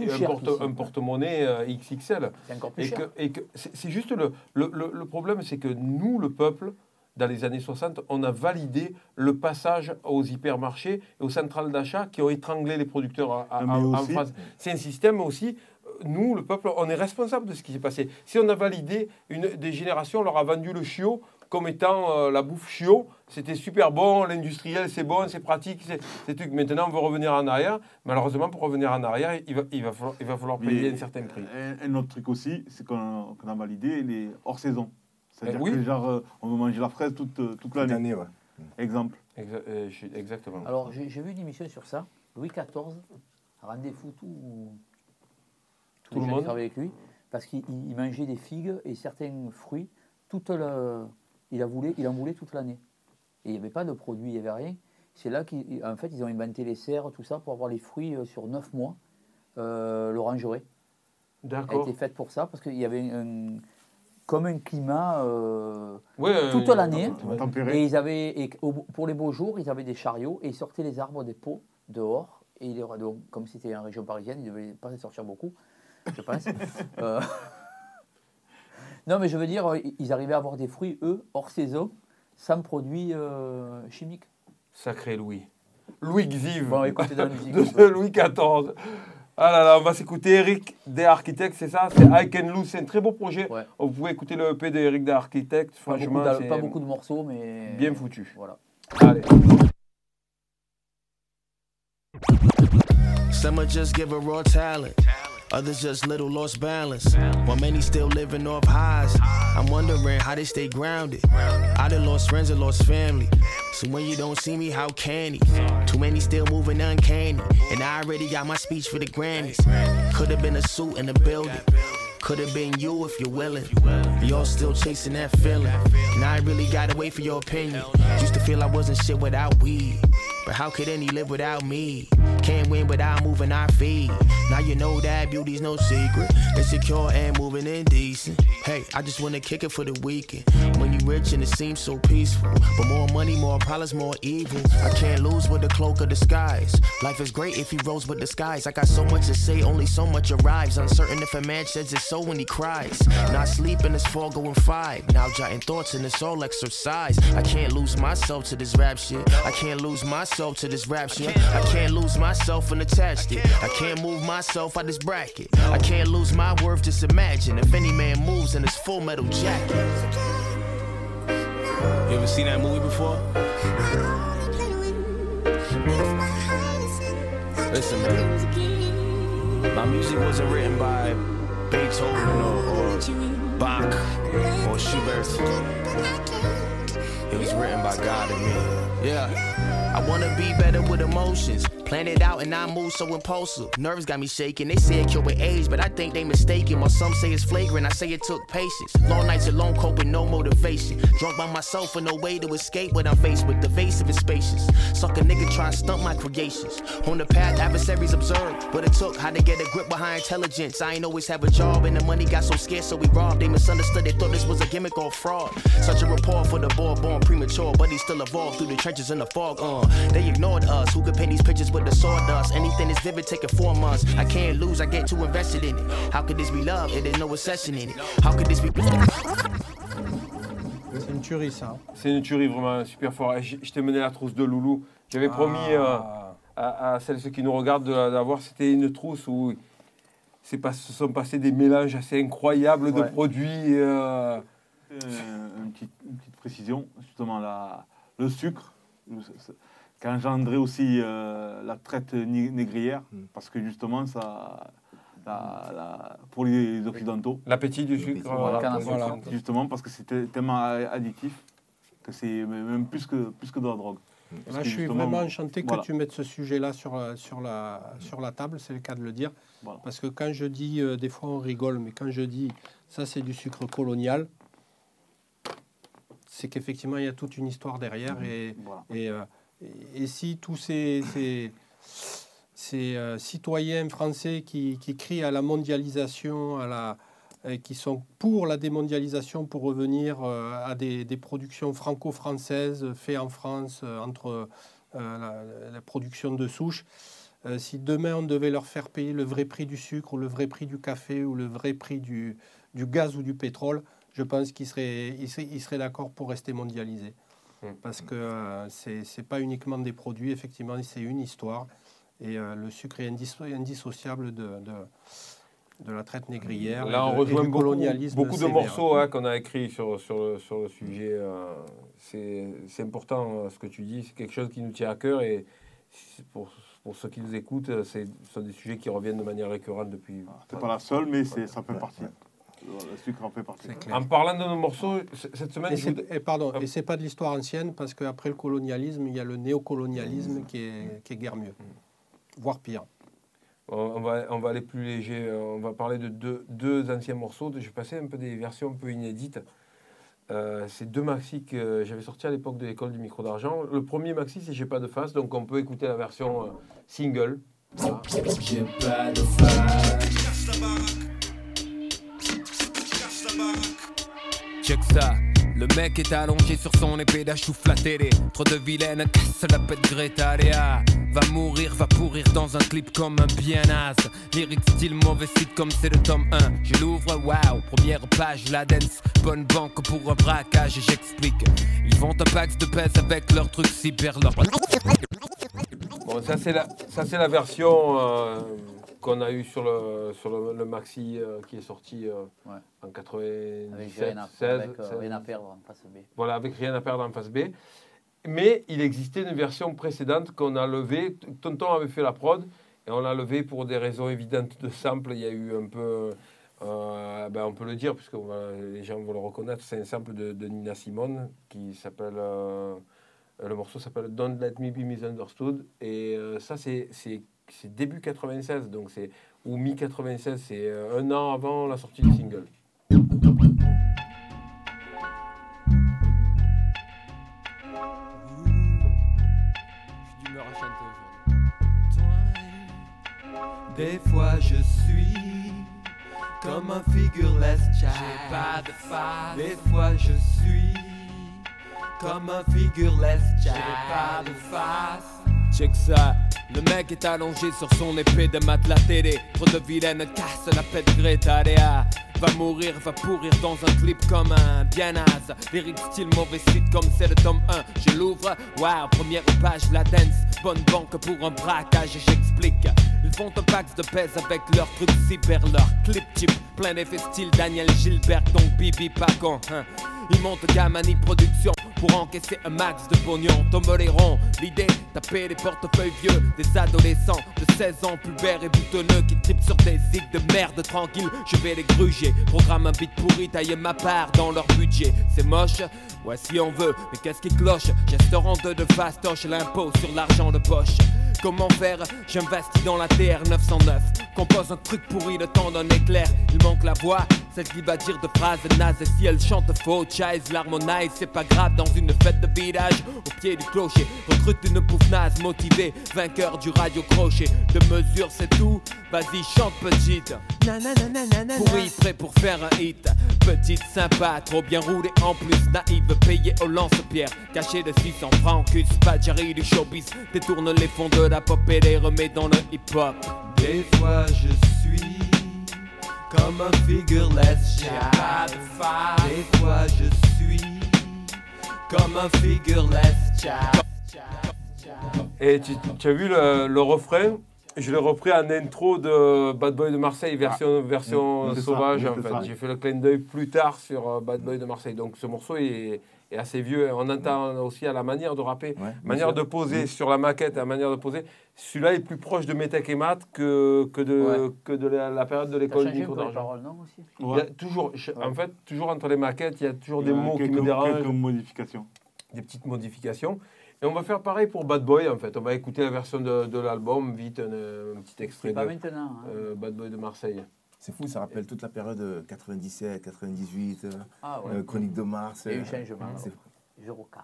un, porte-monnaie euh, XXL. C'est encore plus Et cher. que, et que c'est juste le, le, le- le problème, c'est que nous, le peuple, dans les années 60, on a validé le passage aux hypermarchés et aux centrales d'achat qui ont étranglé les producteurs à- à- Mais en, France. C'est un système aussi. euh, Nous, le peuple, on est responsable de ce qui s'est passé. Si on a validé une, des générations, on leur a vendu le chiot comme étant euh, la bouffe chiot, c'était super bon, l'industriel c'est bon, c'est pratique, c'est truc. Maintenant, on veut revenir en arrière. Malheureusement, pour revenir en arrière, il va, il va, falloir, il va falloir Mais payer un certain prix. Un, autre truc aussi, c'est qu'on a, validé les hors saison. C'est-à-dire Eh oui. que genre, euh, on veut manger la fraise toute, euh, toute l'année. ouais. Exemple. Exa- euh, exactement. Alors, j'ai vu une émission sur ça. Louis XIV rendait fou tout, tous Tout le monde. avec lui parce qu'il il mangeait des figues et certains fruits. Toute la, il, a voulu, il en voulait toute l'année. Et il n'y avait pas de produit, il n'y avait rien. C'est là qu'en fait, ils ont inventé les serres, tout ça, pour avoir les fruits euh, sur neuf mois. Euh, L'orangerie a été faite pour ça parce qu'il y avait un, comme un climat euh, Ouais, euh, toute l'année. Et ils avaient, et au- pour les beaux jours, ils avaient des chariots et ils sortaient les arbres des pots dehors. Et donc, comme c'était en région parisienne, ils ne devaient pas sortir beaucoup, je pense. Euh, non, mais je veux dire, ils arrivaient à avoir des fruits, eux, hors saison, sans produits euh, chimiques. Sacré Louis. Louis Xiv. Bon, écoutez dans la musique. de Louis XIV. Ah là là, on va s'écouter Eric des Architectes, c'est ça? C'est I Can Lose, c'est un très beau projet. Ouais. Vous pouvez écouter le EP d'Eric des Architectes, Pas beaucoup, franchement, d'al- c'est pas beaucoup de morceaux, mais. bien foutu. Voilà. Allez. Just give a raw talent. Others just little lost balance. While many still living off highs. I'm wondering how they stay grounded. I done lost friends and lost family. So when you don't see me, how can he? Too many still moving uncanny. And I already got my speech for the Grammys. Could have been a suit in the building. Could have been you if you're willing. Y'all still chasing that feeling. And I really gotta wait for your opinion. Used to feel I wasn't shit without weed. But how could any live without me? Can't win without moving our feet. Now you know that beauty's no secret. Insecure and moving indecent. Hey, I just wanna kick it for the weekend. When you rich and it seems so peaceful. But more money, more problems, more evil. I can't lose with the cloak of disguise. Life is great if he rose with disguise. I got so much to say, only so much arrives. Uncertain if a man sheds his soul when he cries. Not sleeping, it's four going five. Now jotting thoughts and it's all exercise. I can't lose myself to this rap shit. I can't lose myself to this rap shit. I can't lose myself and attached it. I can't move myself out this bracket. I can't lose my worth, just imagine if any man moves in his full metal jacket. You ever seen that movie before? Listen, man. My music wasn't written by Beethoven or, or Bach or Schubert. It was written by God and me. Yeah. I wanna be better with emotions. Plan it out and I move so impulsive. Nerves got me shaking. They say it cure with age, but I think they mistaken. While some say it's flagrant, I say it took patience. Long nights alone, coping, no motivation. Drunk by myself and no way to escape what I'm faced with. The evasive and spacious. Suck a nigga try to stump my creations. On the path, adversaries observe what it took, how to get a grip behind intelligence. I ain't always have a job, and the money got so scarce, so we robbed. They misunderstood, they thought this was a gimmick or fraud. Such a rapport for the boy born premature, but he still evolved through the trenches in the fog. Uh, they ignored us. Who could paint these pictures with the sawdust? Anything that's vivid, take it four months. I can't lose, I get too invested in it. How could this be love? It is no obsession in it? How could this be? C'est une tuerie, ça. C'est une tuerie vraiment super fort. Et Je, je t'ai mené la trousse de Loulou. J'avais promis euh, Ah. à, à celles ceux qui nous regardent de d'avoir, c'était une trousse où c'est pas, se sont passés des mélanges assez incroyables de Ouais. produits. euh, Euh, une, petite, une petite précision, justement, la, le sucre, le- ça- qui a engendré aussi euh, la traite négrière, Mm. parce que justement, ça, la- la- pour les Occidentaux, L'appétit du sucre. Voilà, euh, canne à pour les sucre. Occidentaux. justement, parce que c'était tellement additif que c'est même plus que, plus que de la drogue. Parce Là, je suis vraiment enchanté que voilà. tu mettes ce sujet-là sur, la- sur, la, sur la table, c'est le cas de le dire. Voilà. Parce que quand je dis, euh, des fois on rigole, mais quand je dis ça c'est du sucre colonial, c'est qu'effectivement il y a toute une histoire derrière. Et, Voilà. et, euh, et- si tous ces, euh, citoyens français qui, crient à la mondialisation, à la, qui sont pour la démondialisation, pour revenir euh, à des, productions franco-françaises faites en France euh, entre la, production de souche, si demain on devait leur faire payer le vrai prix du sucre ou le vrai prix du café ou le vrai prix du, gaz ou du pétrole, je pense qu'ils seraient, seraient d'accord pour rester mondialisés. Mm. Parce que euh, c'est c'est pas uniquement des produits, effectivement, c'est une histoire. Et euh, le sucre est indisso- indissociable de, de, de la traite négrière. Là, on rejoint beaucoup, colonialisme beaucoup de morceaux hein, qu'on a écrits sur, sur, le, sur le sujet. euh, c'est c'est important euh, ce que tu dis, c'est quelque chose qui nous tient à cœur et pour, pour ceux qui nous écoutent, euh, c'est- ce sont des sujets qui reviennent de manière récurrente depuis. C'est pas la seule, mais c'est- ça fait partie. ouais. Le, le sucre en fait partie. C'est clair. En parlant de nos morceaux, cette semaine, Et je et pardon, Ah. et c'est pas de l'histoire ancienne parce qu'après le colonialisme, il y a le néocolonialisme qui est, qui est guère mieux, voire pire. on, va, on va aller plus léger. euh, On va parler de deux, deux anciens morceaux. Je vais passer un peu des versions un peu inédites. Euh, c'est deux maxi que j'avais sortis à l'époque de l'école du micro d'argent. Le premier maxi, c'est J'ai pas de face, donc on peut écouter la version euh, single. Voilà. J'ai pas de face. Check ça. Le mec est allongé sur son épée d'achouf la télé. Trop de vilaines casse la pète Greta. Va mourir, va pourrir dans un clip comme un bien. Lyric style mauvais site comme c'est le tome 1. Je l'ouvre, waouh, première page, la dance. Bonne banque pour un braquage, j'explique. Ils font un pax de pèse avec leurs trucs cyber, leur Bon, ça c'est la, la version euh, qu'on a eue sur le, sur le, le maxi euh, qui est sorti euh, Ouais. en Avec 97, rien à, 16, avec, euh, 16. rien à perdre en face B. Voilà, avec rien à perdre en face B. Mais il existait une version précédente qu'on a levée. Tonton avait fait la prod et on l'a levée pour des raisons évidentes de sample. Il y a eu un peu, ben on peut le dire puisque va- les gens vont le reconnaître. C'est un sample de, de Nina Simone qui s'appelle. le morceau s'appelle Don't Let Me Be Misunderstood. Et euh, ça, c'est c'est- début 96, donc c'est ou mi 96, c'est euh, un an avant la sortie du single. Des fois je suis comme un figureless child. J'ai pas de face. Des fois je suis comme un figureless child. J'ai pas de face. Check ça, le mec est allongé sur son épée de matelas télé. Trop de vilaines casse la pète Greta Léa. Va mourir, va pourrir dans un clip comme un bien naze. Lyric style mauvais site comme c'est le tome 1. Je l'ouvre, waouh, première page, la dance. Bonne banque pour un braquage, j'explique. Ils font un pax de pèse avec leurs trucs cyber, leur clip chip. Plein d'effets style Daniel Gilbert, donc Bibi pas con. hein. Ils montent Gamani Production pour encaisser un max de pognon. Tombe l'idée, taper les portefeuilles vieux des adolescents de 16 ans, pulbères et boutonneux qui tripent sur des zigs de merde tranquille. Je vais les gruger, programme un beat pourri, tailler ma part dans leur budget. C'est moche, ouais si on veut, mais qu'est-ce qui cloche? Gesteront de de fastoche, l'impôt sur l'argent de poche. Comment faire? J'investis dans la TR 909. Compose un truc pourri le temps d'un éclair. Il manque la voix, celle qui va dire de phrases nazes. Et si elle chante faux, chise, l'harmonise, c'est pas grave dans une fête de village. Au pied du clocher, recrute une pouffe naze motivée, vainqueur du radio crochet. De mesure, c'est tout. Vas-y, chante petite. Pourri, prêt pour faire un hit. Petite sympa, trop bien roulée en plus. Naïve, payée au lance-pierre. Caché de 600 francs, cul, du showbiz. Détourne les fonds de la pop et les remet dans le hip-hop. Des fois je suis comme un figureless chat. Des fois je suis comme un figureless chat. Et tu, tu as vu le, le refrain? Je l'ai repris en intro de Bad Boy de Marseille, version, version c'est ça, sauvage en fait. J'ai fait le clin d'œil plus tard sur euh, Bad Boy de Marseille. Donc ce morceau est, est assez vieux. On entend aussi à la manière de rapper, Ouais, manière de poser Mm. sur la maquette, la manière de poser. Celui-là est plus proche de Métèque et Mat que, que de, Ouais. que de la, la période de l'école du paroles, non aussi Il y a Ouais. toujours. En fait, toujours entre les maquettes, il y a toujours Il des y a mots qui quelques- me dérangent Quelques modifications. des petites modifications. Et on va faire pareil pour Bad Boy en fait. On va écouter la version de, de l'album, vite un, un petit extrait pas de maintenant. hein. euh, Bad Boy de Marseille. C'est fou, ça rappelle toute la période euh, 97, 98, euh, Ah ouais. euh, Chronique de Mars. Il y a eu euh, changement. Je recale.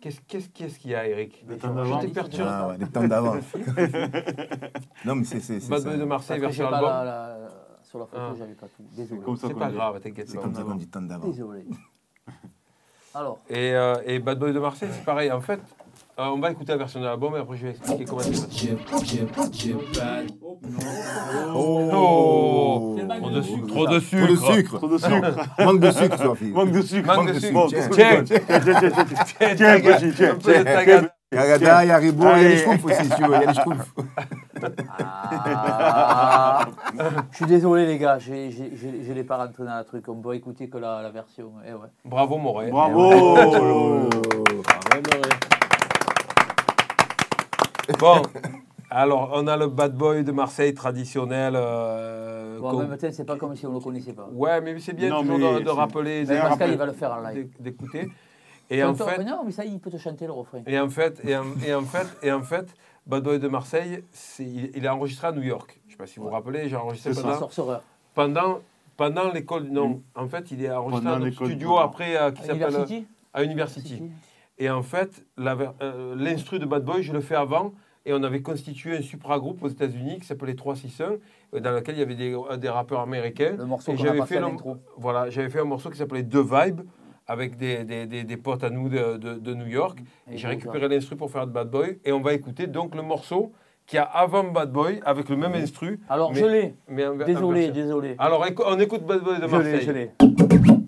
Qu'est-ce qu'est-ce- qu'est-ce qu'il y a, Eric? Mais temps je- d'avant. Je perturbé. Ah ouais, les temps d'avant. non, mais c'est. c'est- c'est Bad ça. Boy de Marseille, version pas album. la, la- sur la photo, Ah. j'avais pas tout. Désolé. C'est pas grave, t'inquiète C'est comme ça qu'on dit temps d'avant. Désolé. Alors, Et, euh, et Bad Boy de Marseille, c'est pareil. En fait, euh, on va écouter la version de l'album et après je vais expliquer comment c'est fait. Oh, le Trop de sucre. sucre. Trop de Trop de sucre. sucre. Trop de sucre. Manque de sucre, toi, fille. Manque de sucre. Manque de sucre. sucre. Tiens, Tiens, tiens, tiens, tiens, tiens. tiens, Tiens, tiens, petit, tiens. un peu de tagada. Il y a il y a il y a les. Schtroumpfs aussi, si tu veux. Il y a les Schtroumpfs. ah, je suis désolé les gars, j'ai- j'ai- j'ai- je l'ai pas rentré dans le truc. On peut écouter que la, la version. Eh ouais. Bravo, Moret. Bravo. Bon, alors on a le Bad Boy de Marseille traditionnel. euh, Bon, en qu'on- même temps, c'est pas comme si on le connaissait pas. Ouais, mais c'est bien Non, toujours mais de, de c'est- rappeler, Pascal, il va le faire en live. d'éc- d'écouter. Et en fait, mais non, mais ça, il peut te chanter le refrain. et en fait, et en, et en fait, et en fait, Bad Boy de Marseille, c'est- il, il est enregistré à New York. Je sais pas si vous vous rappelez, j'ai enregistré C'est ça. pendant, Sorcereur. pendant, pendant l'école. Non, en fait, il est enregistré Pendant dans un l'école studio après euh, qui s'appelle euh, University à University. Et en fait, euh, l'instru de Bad Boy, je le fais avant. Et on avait constitué un supra-groupe aux États-Unis qui s'appelait 361, euh, dans lequel il y avait des, des rappeurs américains. Le morceau qu'on a fait l'intro. Voilà, j'avais fait un morceau qui s'appelait The Vibe avec des, des, des, des potes à nous de, de, de New York. Et j'ai récupéré l'instru pour faire de Bad Boy. Et on va écouter donc le morceau qui a avant Bad Boy avec le même instru. Alors, mais- je l'ai. Désolé, désolé. Alors on écoute Bad Boy de Je l'ai, Marseille. je l'ai.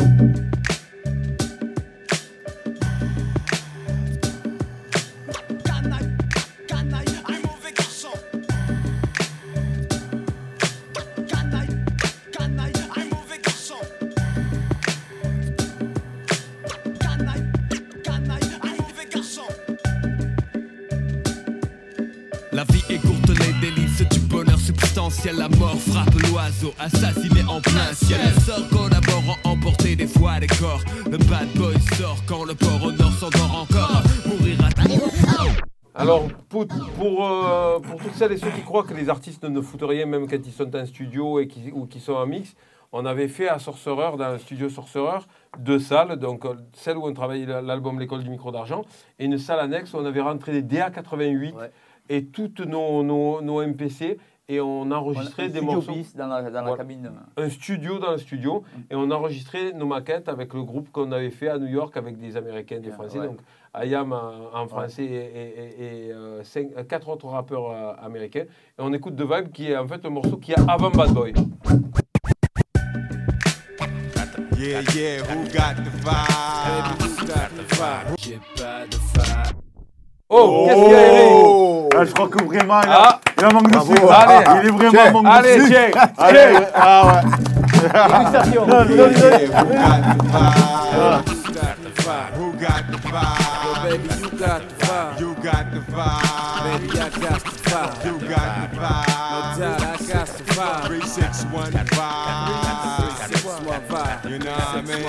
L'oiseau, assassiné en plein ciel. Les sorts collaborant, emporter des fois des corps. Le bad boy sort quand le port au nord s'endort encore. Mourir à Alors, pour, pour, euh, pour toutes celles et ceux qui croient que les artistes ne foutent rien, même quand ils sont en studio et qui, ou qui sont en mix, on avait fait à Sorcerer, dans le studio Sorcerer, deux salles, donc euh, celle où on travaillait l'album L'école du micro d'argent, et une salle annexe où on avait rentré des DA88 Ouais. et toutes nos, nos, nos MPC, et on enregistrait des morceaux. dans la, dans la Voilà. cabine. Un studio dans le studio, Mm. et on enregistrait nos maquettes avec le groupe qu'on avait fait à New York avec des Américains, des Ouais, Français. ouais. Donc, Ayam en, en français et, et- et- et, euh, cinq- euh, quatre autres rappeurs euh, américains. Et on écoute The Vibe qui est en fait le morceau qui est avant Bad Boy. Yeah, yeah, who got the vibe? J'ai pas de. Oh, qu'est-ce qu'il y a Eric Oh Ah, je crois que vraiment, il a, Ah. il a manque de sucre. Allez. il est vraiment Tiens. manque de Allez, sucre. tiens, Allez, ah ouais. Dégustation. Yeah, who got the vibe? Who got the vibe? baby, you got the vibe? You got the vibe? Baby, I got the vibe? You got the No vibe? doubt, I got the vibe? 361 one vibe. You know what I mean?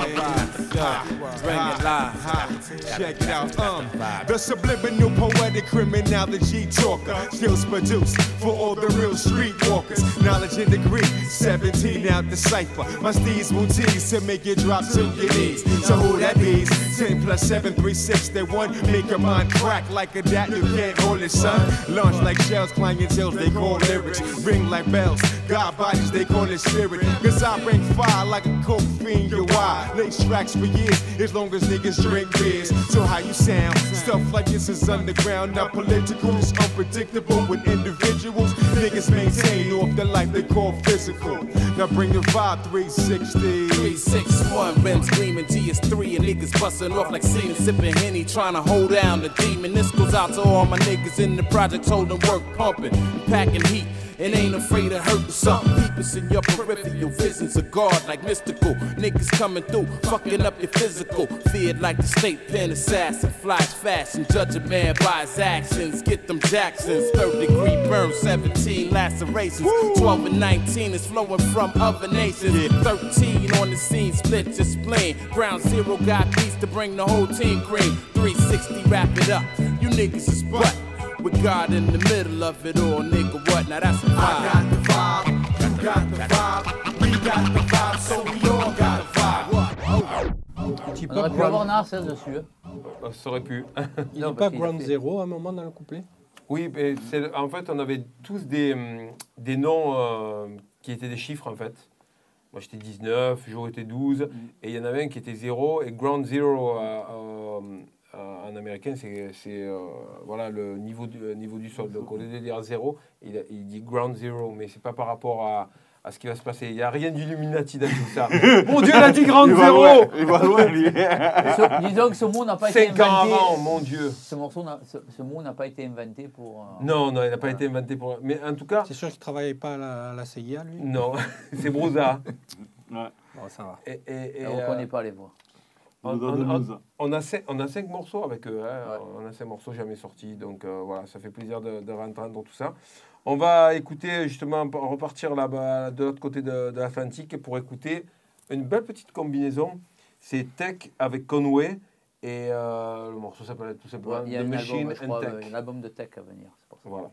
Bring it live. Check it out, um, the subliminal poetic criminality talker, skills produced for all the real street walkers. Knowledge and degree, 17 out the cipher. My steeds will tease to make you drop to your knees. So who that means? 10 plus 7, 3, 6, they one. Make your mind crack like a dat, you can't hold it, son. Launch like shells, clanging tails, they call lyrics. Ring like bells, God bodies, they call it spirit. Cause I bring fire like a coke fiend, you why? Lace tracks for years, as long as niggas drink beers. So how you sound? Stuff like this is underground, not political. It's unpredictable with individuals. Niggas maintain off the life they call physical. Now bring the vibe 360. 361 rims gleaming GS3 and niggas busting off like scene sipping henny trying to hold down the demon. This goes out to all my niggas in the projects holding work pumping, packing heat. And ain't afraid to hurt something. Keep us in your peripheral visions of God like mystical. Niggas coming through, fucking up your physical. Feared like the state pen assassin. Flies fast and judge a man by his actions. Get them Jacksons. Third degree burn, 17 lacerations. 12 and 19 is flowing from other nations. 13 on the scene, split your spleen. Ground zero got beats to bring the whole team green. 360, wrap it up. You niggas is what? With God in the middle of it all, nigga, what? Now that's a vibe. I got the vibe, you got the vibe, we got the vibe, so we all got a vibe. On pas aurait pu avoir hein, dessus. hein. Euh, Ça aurait pu. il dit pas ground zero à un moment dans le couplet? Oui, en fait, on avait tous des, hum, des noms euh, qui étaient des chiffres, en fait. Moi, j'étais 19, Joe était 12, et il y en avait un qui était 0, et Ground Zero euh, euh, en américain, c'est euh, voilà, le niveau du, niveau du sol. Donc, au lieu de dire 0, il, il dit Ground Zero, mais c'est pas par rapport à, à ce qui va se passer. Il n'y a rien d'Illuminati dans tout ça. Mon Dieu, il a dit Ground Il va Zero loin, il va loin, lui. Ce- disons que ce mot n'a pas été 5 ans inventé. avant, mon Dieu Ce, morceau ce, ce mot n'a pas été inventé pour. euh, Non, non, il n'a pas été inventé pour... Mais en tout cas, C'est sûr qu'il travaillait pas à la, à la CIA, lui? Non, c'est Brouza. Ouais. Bon, ça va. Et, et- et, On ne euh, reconnaît pas les voix. On, a cinq, on a cinq morceaux avec eux. hein. Ouais. On a cinq morceaux jamais sortis. Donc euh, voilà, ça fait plaisir de, de entendre tout ça. On va écouter justement, repartir là-bas de l'autre côté de, de l'Atlantique pour écouter une belle petite combinaison. C'est Tech avec Conway. Et euh, le morceau s'appelle tout simplement Ouais, Il y a The un Machine album, je and crois, Tech. euh, un album de tech à venir. c'est pour ça. Voilà.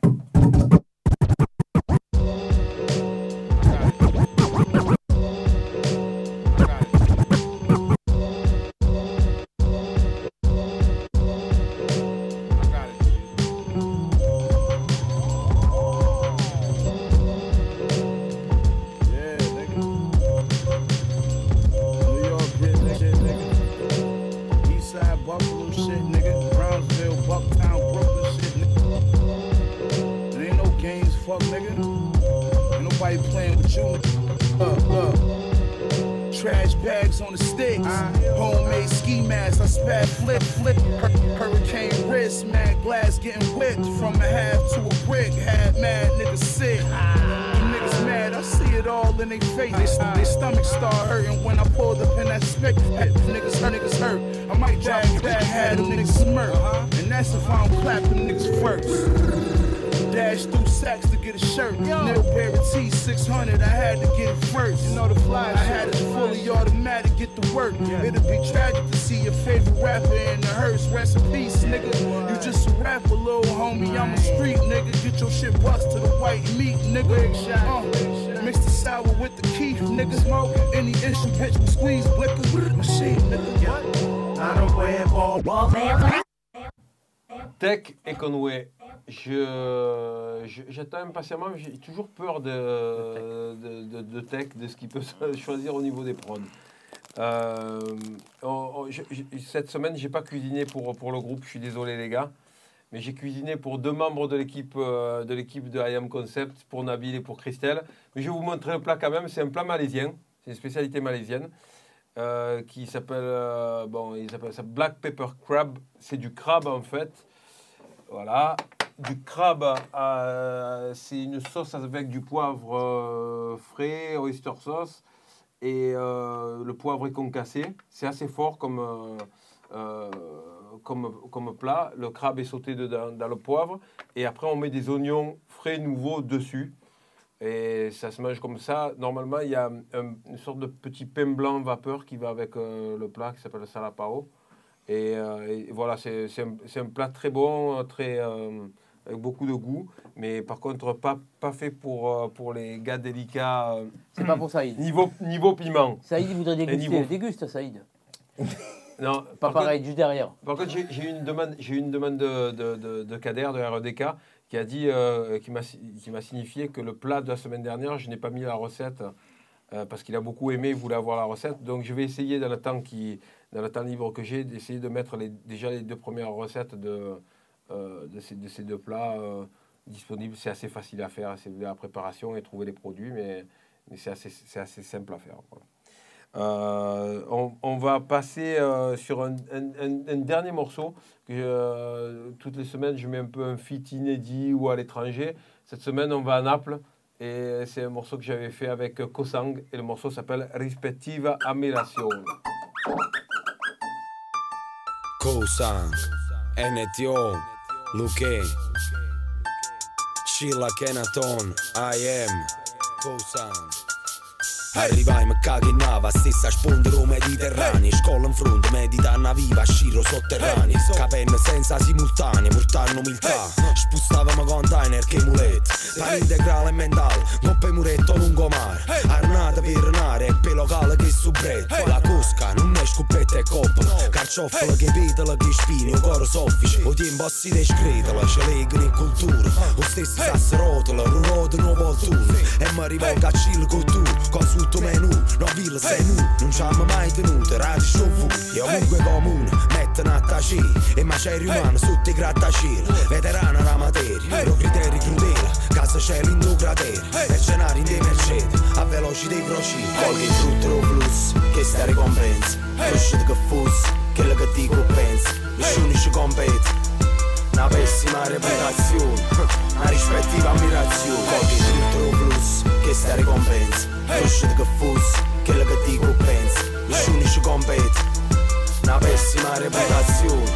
I flip, flip. Hur- Hurricane wrist, mad glass getting whipped from a half to a brick. Had mad niggas sick. Niggas mad, I see it all in their face. They, they stomachs start hurting when I pulled up in that spec. Niggas hurt, niggas hurt. I might drag back, had them niggas smirk. And that's if I don't clap them niggas first. Dash through sacks to get a shirt. Nil Berry T 600, I had to get it first. You know the fly, I had it fully automatic, get to work. It'd be tragic to see your favorite rapper in the hearse. Rest in peace, nigga. You just a rapper, little homie. I'm a street nigga. Get your shit bust to the white meat, nigga. Uh, mix the sour with the keef, nigga. Smoke any issue, bitch, we squeeze blicker. Machine, nigga. I don't wear ball. Tech et Conway. Je, j'attends impatiemment, j'ai toujours peur de, de, de- Tech, de ce qu'il peut choisir au niveau des prods. Euh, on- on- je- je- cette semaine, j'ai pas cuisiné pour, pour le groupe, je suis désolé les gars, mais j'ai cuisiné pour deux membres de l'équipe euh, de l'équipe de I Am Concept, pour Nabil et pour Christelle. Mais je vais vous montrer le plat quand même, c'est un plat malaisien, c'est une spécialité malaisienne. euh, qui s'appelle euh, bon, il s'appelle ça Black Pepper Crab. C'est du crabe en fait. Voilà, du crabe. c'est une sauce avec du poivre euh, frais, oyster sauce et euh, le poivre est concassé. C'est assez fort comme, euh, comme, comme plat. Le crabe est sauté dans le poivre. Et après, on met des oignons frais nouveaux dessus. Et ça se mange comme ça. Normalement, il y a un- une sorte de petit pain blanc vapeur qui va avec le plat qui s'appelle le salapao. Et, euh, et voilà, c'est un, plat très bon, très, avec beaucoup de goût. Mais par contre, pas, pas fait pour, euh, pour les gars délicats. euh, C'est pas pour Saïd. Niveau, niveau piment. Saïd, il voudrait déguster. niveau- Déguste, Saïd. Non, Pas par pareil, contre- juste derrière. Par contre, j'ai une demande, j'ai une demande de, de, de, de Kader, de REDK, qui a dit, euh, qui m'a signifié que le plat de la semaine dernière, je n'ai pas mis la recette euh, parce qu'il a beaucoup aimé, il voulait avoir la recette. Donc, je vais essayer dans le temps qui, dans le temps libre que j'ai, d'essayer de mettre les, déjà les deux premières recettes de, de, ces, de ces deux plats euh, disponibles. C'est assez facile à faire, c'est la préparation et trouver les produits, mais, c'est assez, assez simple à faire. Euh, on, va passer euh, sur un, dernier morceau. Que, euh, toutes les semaines, je mets un peu un feat inédit ou à l'étranger. Cette semaine, on va à Naples. Et c'est un morceau que j'avais fait avec Kosang. Et le morceau s'appelle Rispettiva Ammirazione. Kosan, NTO, Luke, Chilla Kenaton, I am, Kosan. Arrivai, mi caghi in nava, stessa sponda o Mediterranei Scolla in fronte, mediterranea viva, sciro sotterranei. Capenne senza simultanei, portando umiltà. Spostavamo container che mulette Pane integrale e mentale, moppe muretto lungomare Arnata per nare, e pe locale che subretto La cosca, non è scoppetta e coppola Carciofola che petola che spini, o coro soffice. O tempo si descretala, ce legano in cultura. O stesso sasse rotola, rurote nuovo volturi E mi rivolgo a Cil con tu, con tutto menù No villa sei nu, non ci hanno mai tenuto Radio show e ovunque comune. Mettono a tacere E macerie umane sotto i grattacieli. Veterana la materia, lo criteri crudele Casa cielo in due crateri Mercenari in dei mercedi A veloci dei crocini Colghi il frutto lo flusso Che sta ricompensa Crescete che fosse Quello che dico pensa. Nessuno ci compete. Una pessima reputazione, una rispettiva ammirazione. Colghi tutto lo flusso, che sta ricompensa. Crescete che fosse, quello che dico pensa. Nessuno ci compete. Una pessima reputazione,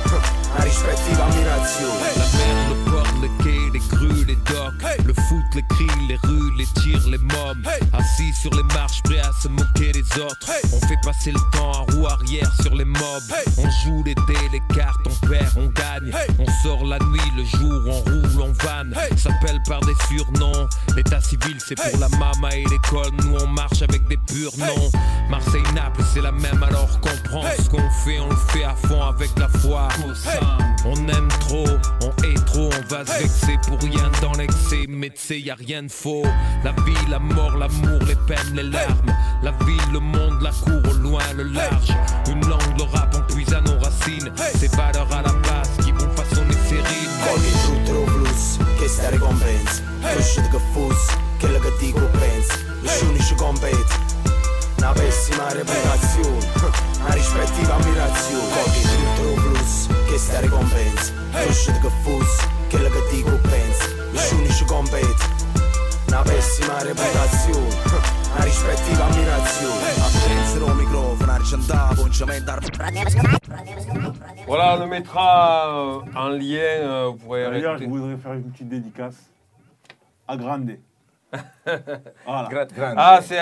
una rispettiva ammirazione. Le quai, les grues, les docks. Le foot, les cris, les rues, les tirs, les mobs. Assis sur les marches, prêts à se moquer des autres. On fait passer le temps en roue arrière sur les mobs. On joue les dés, les cartes, on perd, on gagne. On sort la nuit, le jour, on roule, on vanne. S'appelle par des surnoms. L'état civil, c'est pour la mama et l'école. Nous on marche avec des purs noms. Marseille-Naples, c'est la même alors qu'on prend ce qu'on fait, on le fait à fond avec la foi on aime trop, on est trop, on va se vexer pour rien dans l'excès, mais tu sais, y a rien de faux. La vie, la mort, l'amour, les peines, les larmes. La ville, le monde, la cour, au loin, le large. Une langue, le rap, on puise à nos racines. Ces valeurs à la base qui vont façonner ces rimes. Flusso, che sta ricompensa. Crescete che fosse, quello che dico pensa. Nessuno ci compete. Una pessima reputazione, una rispettiva ammirazione. Colghi tutto lo flusso, che sta ricompensa. Crescete che fosse, quello che dico pensa. Nessuno ci compete. Una pessima reputazione, una rispettiva ammirazione. Attenzero microfono, argentato, conciamento Voilà, on le mettra euh, en lien. euh, vous pourrez D'ailleurs, je voudrais faire une petite dédicace à Grande. Voilà. Ah, c'est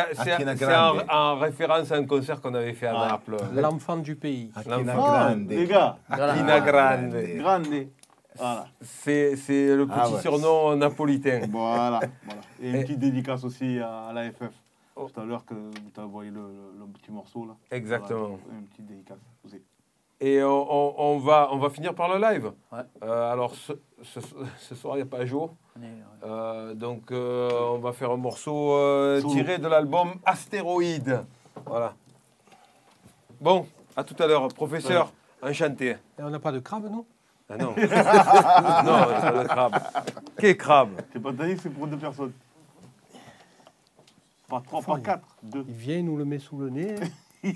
en, en référence à un concert qu'on avait fait à Ah. Naples. L'enfant du pays. Akina L'enfant. Grande. Les gars, Akina Grande. Grande. Voilà. C'est c'est le petit Ah ouais. surnom napolitain. Voilà. voilà. Et une Et- petite dédicace aussi à, à l'AFF. Tout à l'heure que vous t'avez envoyé le, le- le petit morceau là. Exactement. Voilà, une petite dédicace aussi. Et on, on- on va, on va finir par le live. Ouais. Euh, alors, ce, ce- ce soir, il n'y a pas jour. On est- ouais. Euh, donc, euh, on va faire un morceau euh, tiré de l'album Astéroïde. Voilà. Bon, à tout à l'heure. Professeur, enchanté. Et on n'a pas de crabe, nous? Ah non. non, c'est pas le crabe. Quel crabe? C'est pas que c'est pour deux personnes. Pas trois, pas quatre, deux. Il vient, il nous le met sous le nez.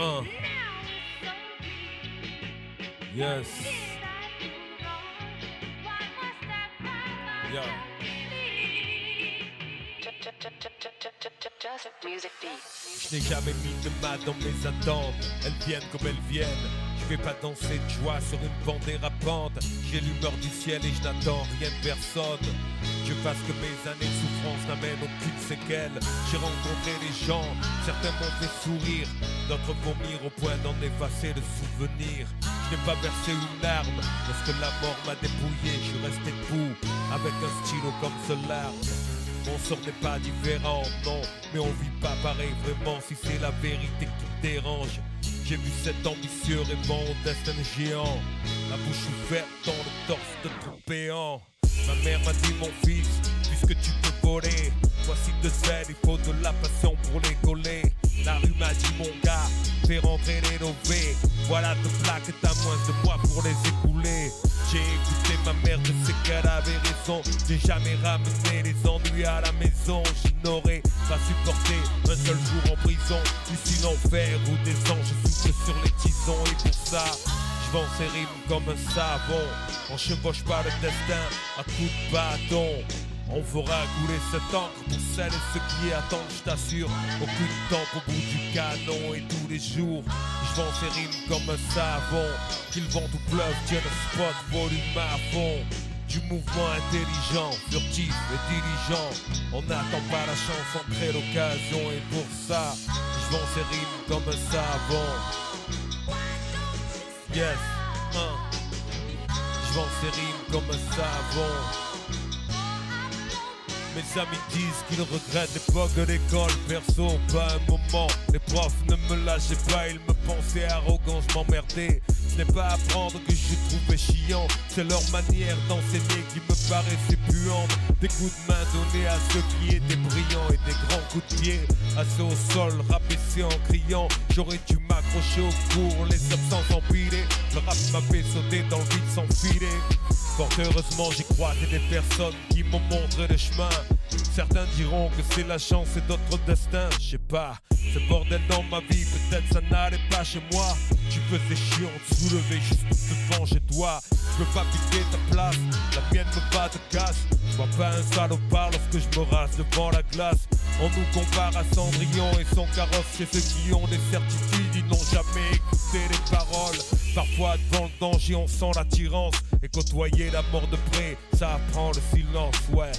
Uh. Yes. Yeah. Je n'ai jamais mis de mal dans mes attentes, elles viennent comme elles viennent. Je vais pas danser de joie sur une bande dérapante. J'ai l'humeur du ciel et je n'attends rien de personne. Je fasse que mes années de souffrance n'amènent aucune séquelle. J'ai rencontré des gens, certains m'ont fait sourire, d'autres vomir au point d'en effacer le souvenir. Je n'ai pas versé une larme lorsque la mort m'a dépouillé. Je suis resté avec un stylo comme ce larme. Mon sort n'est pas différent, non, mais on vit pas pareil vraiment si c'est la vérité qui me dérange. J'ai vu cet ambitieux au destin géant, la bouche ouverte dans le torse de tout péant. Ma mère m'a dit mon fils, puisque tu peux voler, voici de zèle, il faut de la passion pour les coller. La rue m'a dit mon gars, fais rentrer les lovés, voilà deux plaques, t'as moins de mois pour les écouler. J'ai écouté ma mère, je sais qu'elle avait raison. J'ai jamais ramené les ennuis à la maison. Je n'aurais pas supporté un seul jour en prison. Ici l'enfer ou des anges soufflent sur les tisons. Et pour ça, je vends ces rimes comme un savon. On chevauche pas le destin à coups de bâton. On fera couler cette encre pour celles et ceux qui attendent, je t'assure. Aucune temps au bout du canon et tous les jours. Je vends ces rimes comme un savon. Qu'il vente ou pleuve, tiens le spot, volume à fond. Du mouvement intelligent, furtif et diligent. On n'attend pas la chance, on crée l'occasion. Et pour ça, je vends ces rimes comme un savon. Yes, hein. Je vends ces rimes comme un savon. Mes amis disent qu'ils regrettent l'époque de l'école. Perso, pas un moment. Les profs ne me lâchaient pas, ils me pensaient arrogant, je m'emmerdais. Ce n'est pas apprendre que je trouvais chiant. C'est leur manière d'enseigner qui me paraissait puante. Des coups de main donnés à ceux qui étaient brillants Et des grands coups de pied. Ceux au sol rabaissés en criant. J'aurais dû m'accrocher au cours, les absences empilées. Le rap m'a fait sauter dans le vide sans filet Fort heureusement j'ai croisé des personnes qui m'ont montré le chemin. Certains diront que c'est la chance et d'autres destin. Je sais pas, ce bordel dans ma vie Peut-être ça n'allait pas chez moi. Tu faisais chiant de soulever juste devant chez toi. Je veux pas piquer ta place, la mienne me bat de casse. Je vois pas un salopard lorsque je me rase devant la glace On nous compare à Cendrillon et son carrosse Chez ceux qui ont des certitudes, ils n'ont jamais écouté les paroles Parfois devant le danger on sent l'attirance Et côtoyer la mort de près, ça apprend le silence, ouais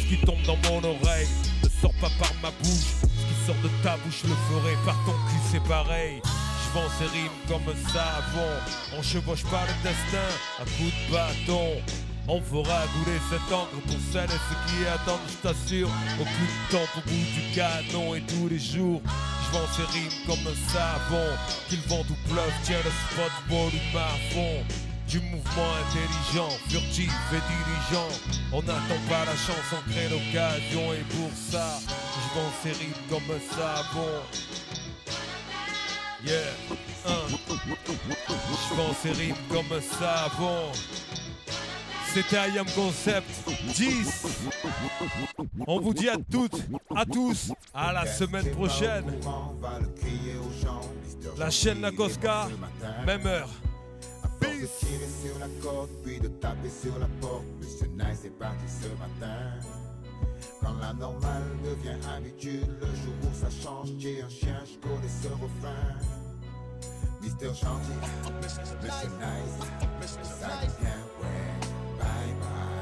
ce qui tombe dans mon oreille ne sort pas par ma bouche. Ce qui sort de ta bouche le ferait par ton cul, c'est pareil. Je vends ces rimes comme un savon. On chevauche pas le destin à coups de bâton. On fera couler cette encre pour celles et ceux qui attendent, je t'assure. Aucun temps au bout du canon et tous les jours. Je vends ces rimes comme un savon. Qu'ils vendent ou pleuve, tiens le spot volume à fond du mouvement intelligent, furtif et dirigeant. On n'attend pas la chance, on crée l'occasion et pour ça, je vends ces rimes comme un savon. Yeah, ces rimes comme un savon. C'était IAM Concept 10. On vous dit à toutes, à tous, à la semaine prochaine. La chaîne Nagoska, même heure. De tirer sur la corde, puis de taper sur la porte. Monsieur Nice est parti ce matin. Quand la normale devient habitude, le jour où ça change, j'ai un chien, je connais ce refrain. Mister Gentil, Monsieur Nice, ça devient ouais. bye bye.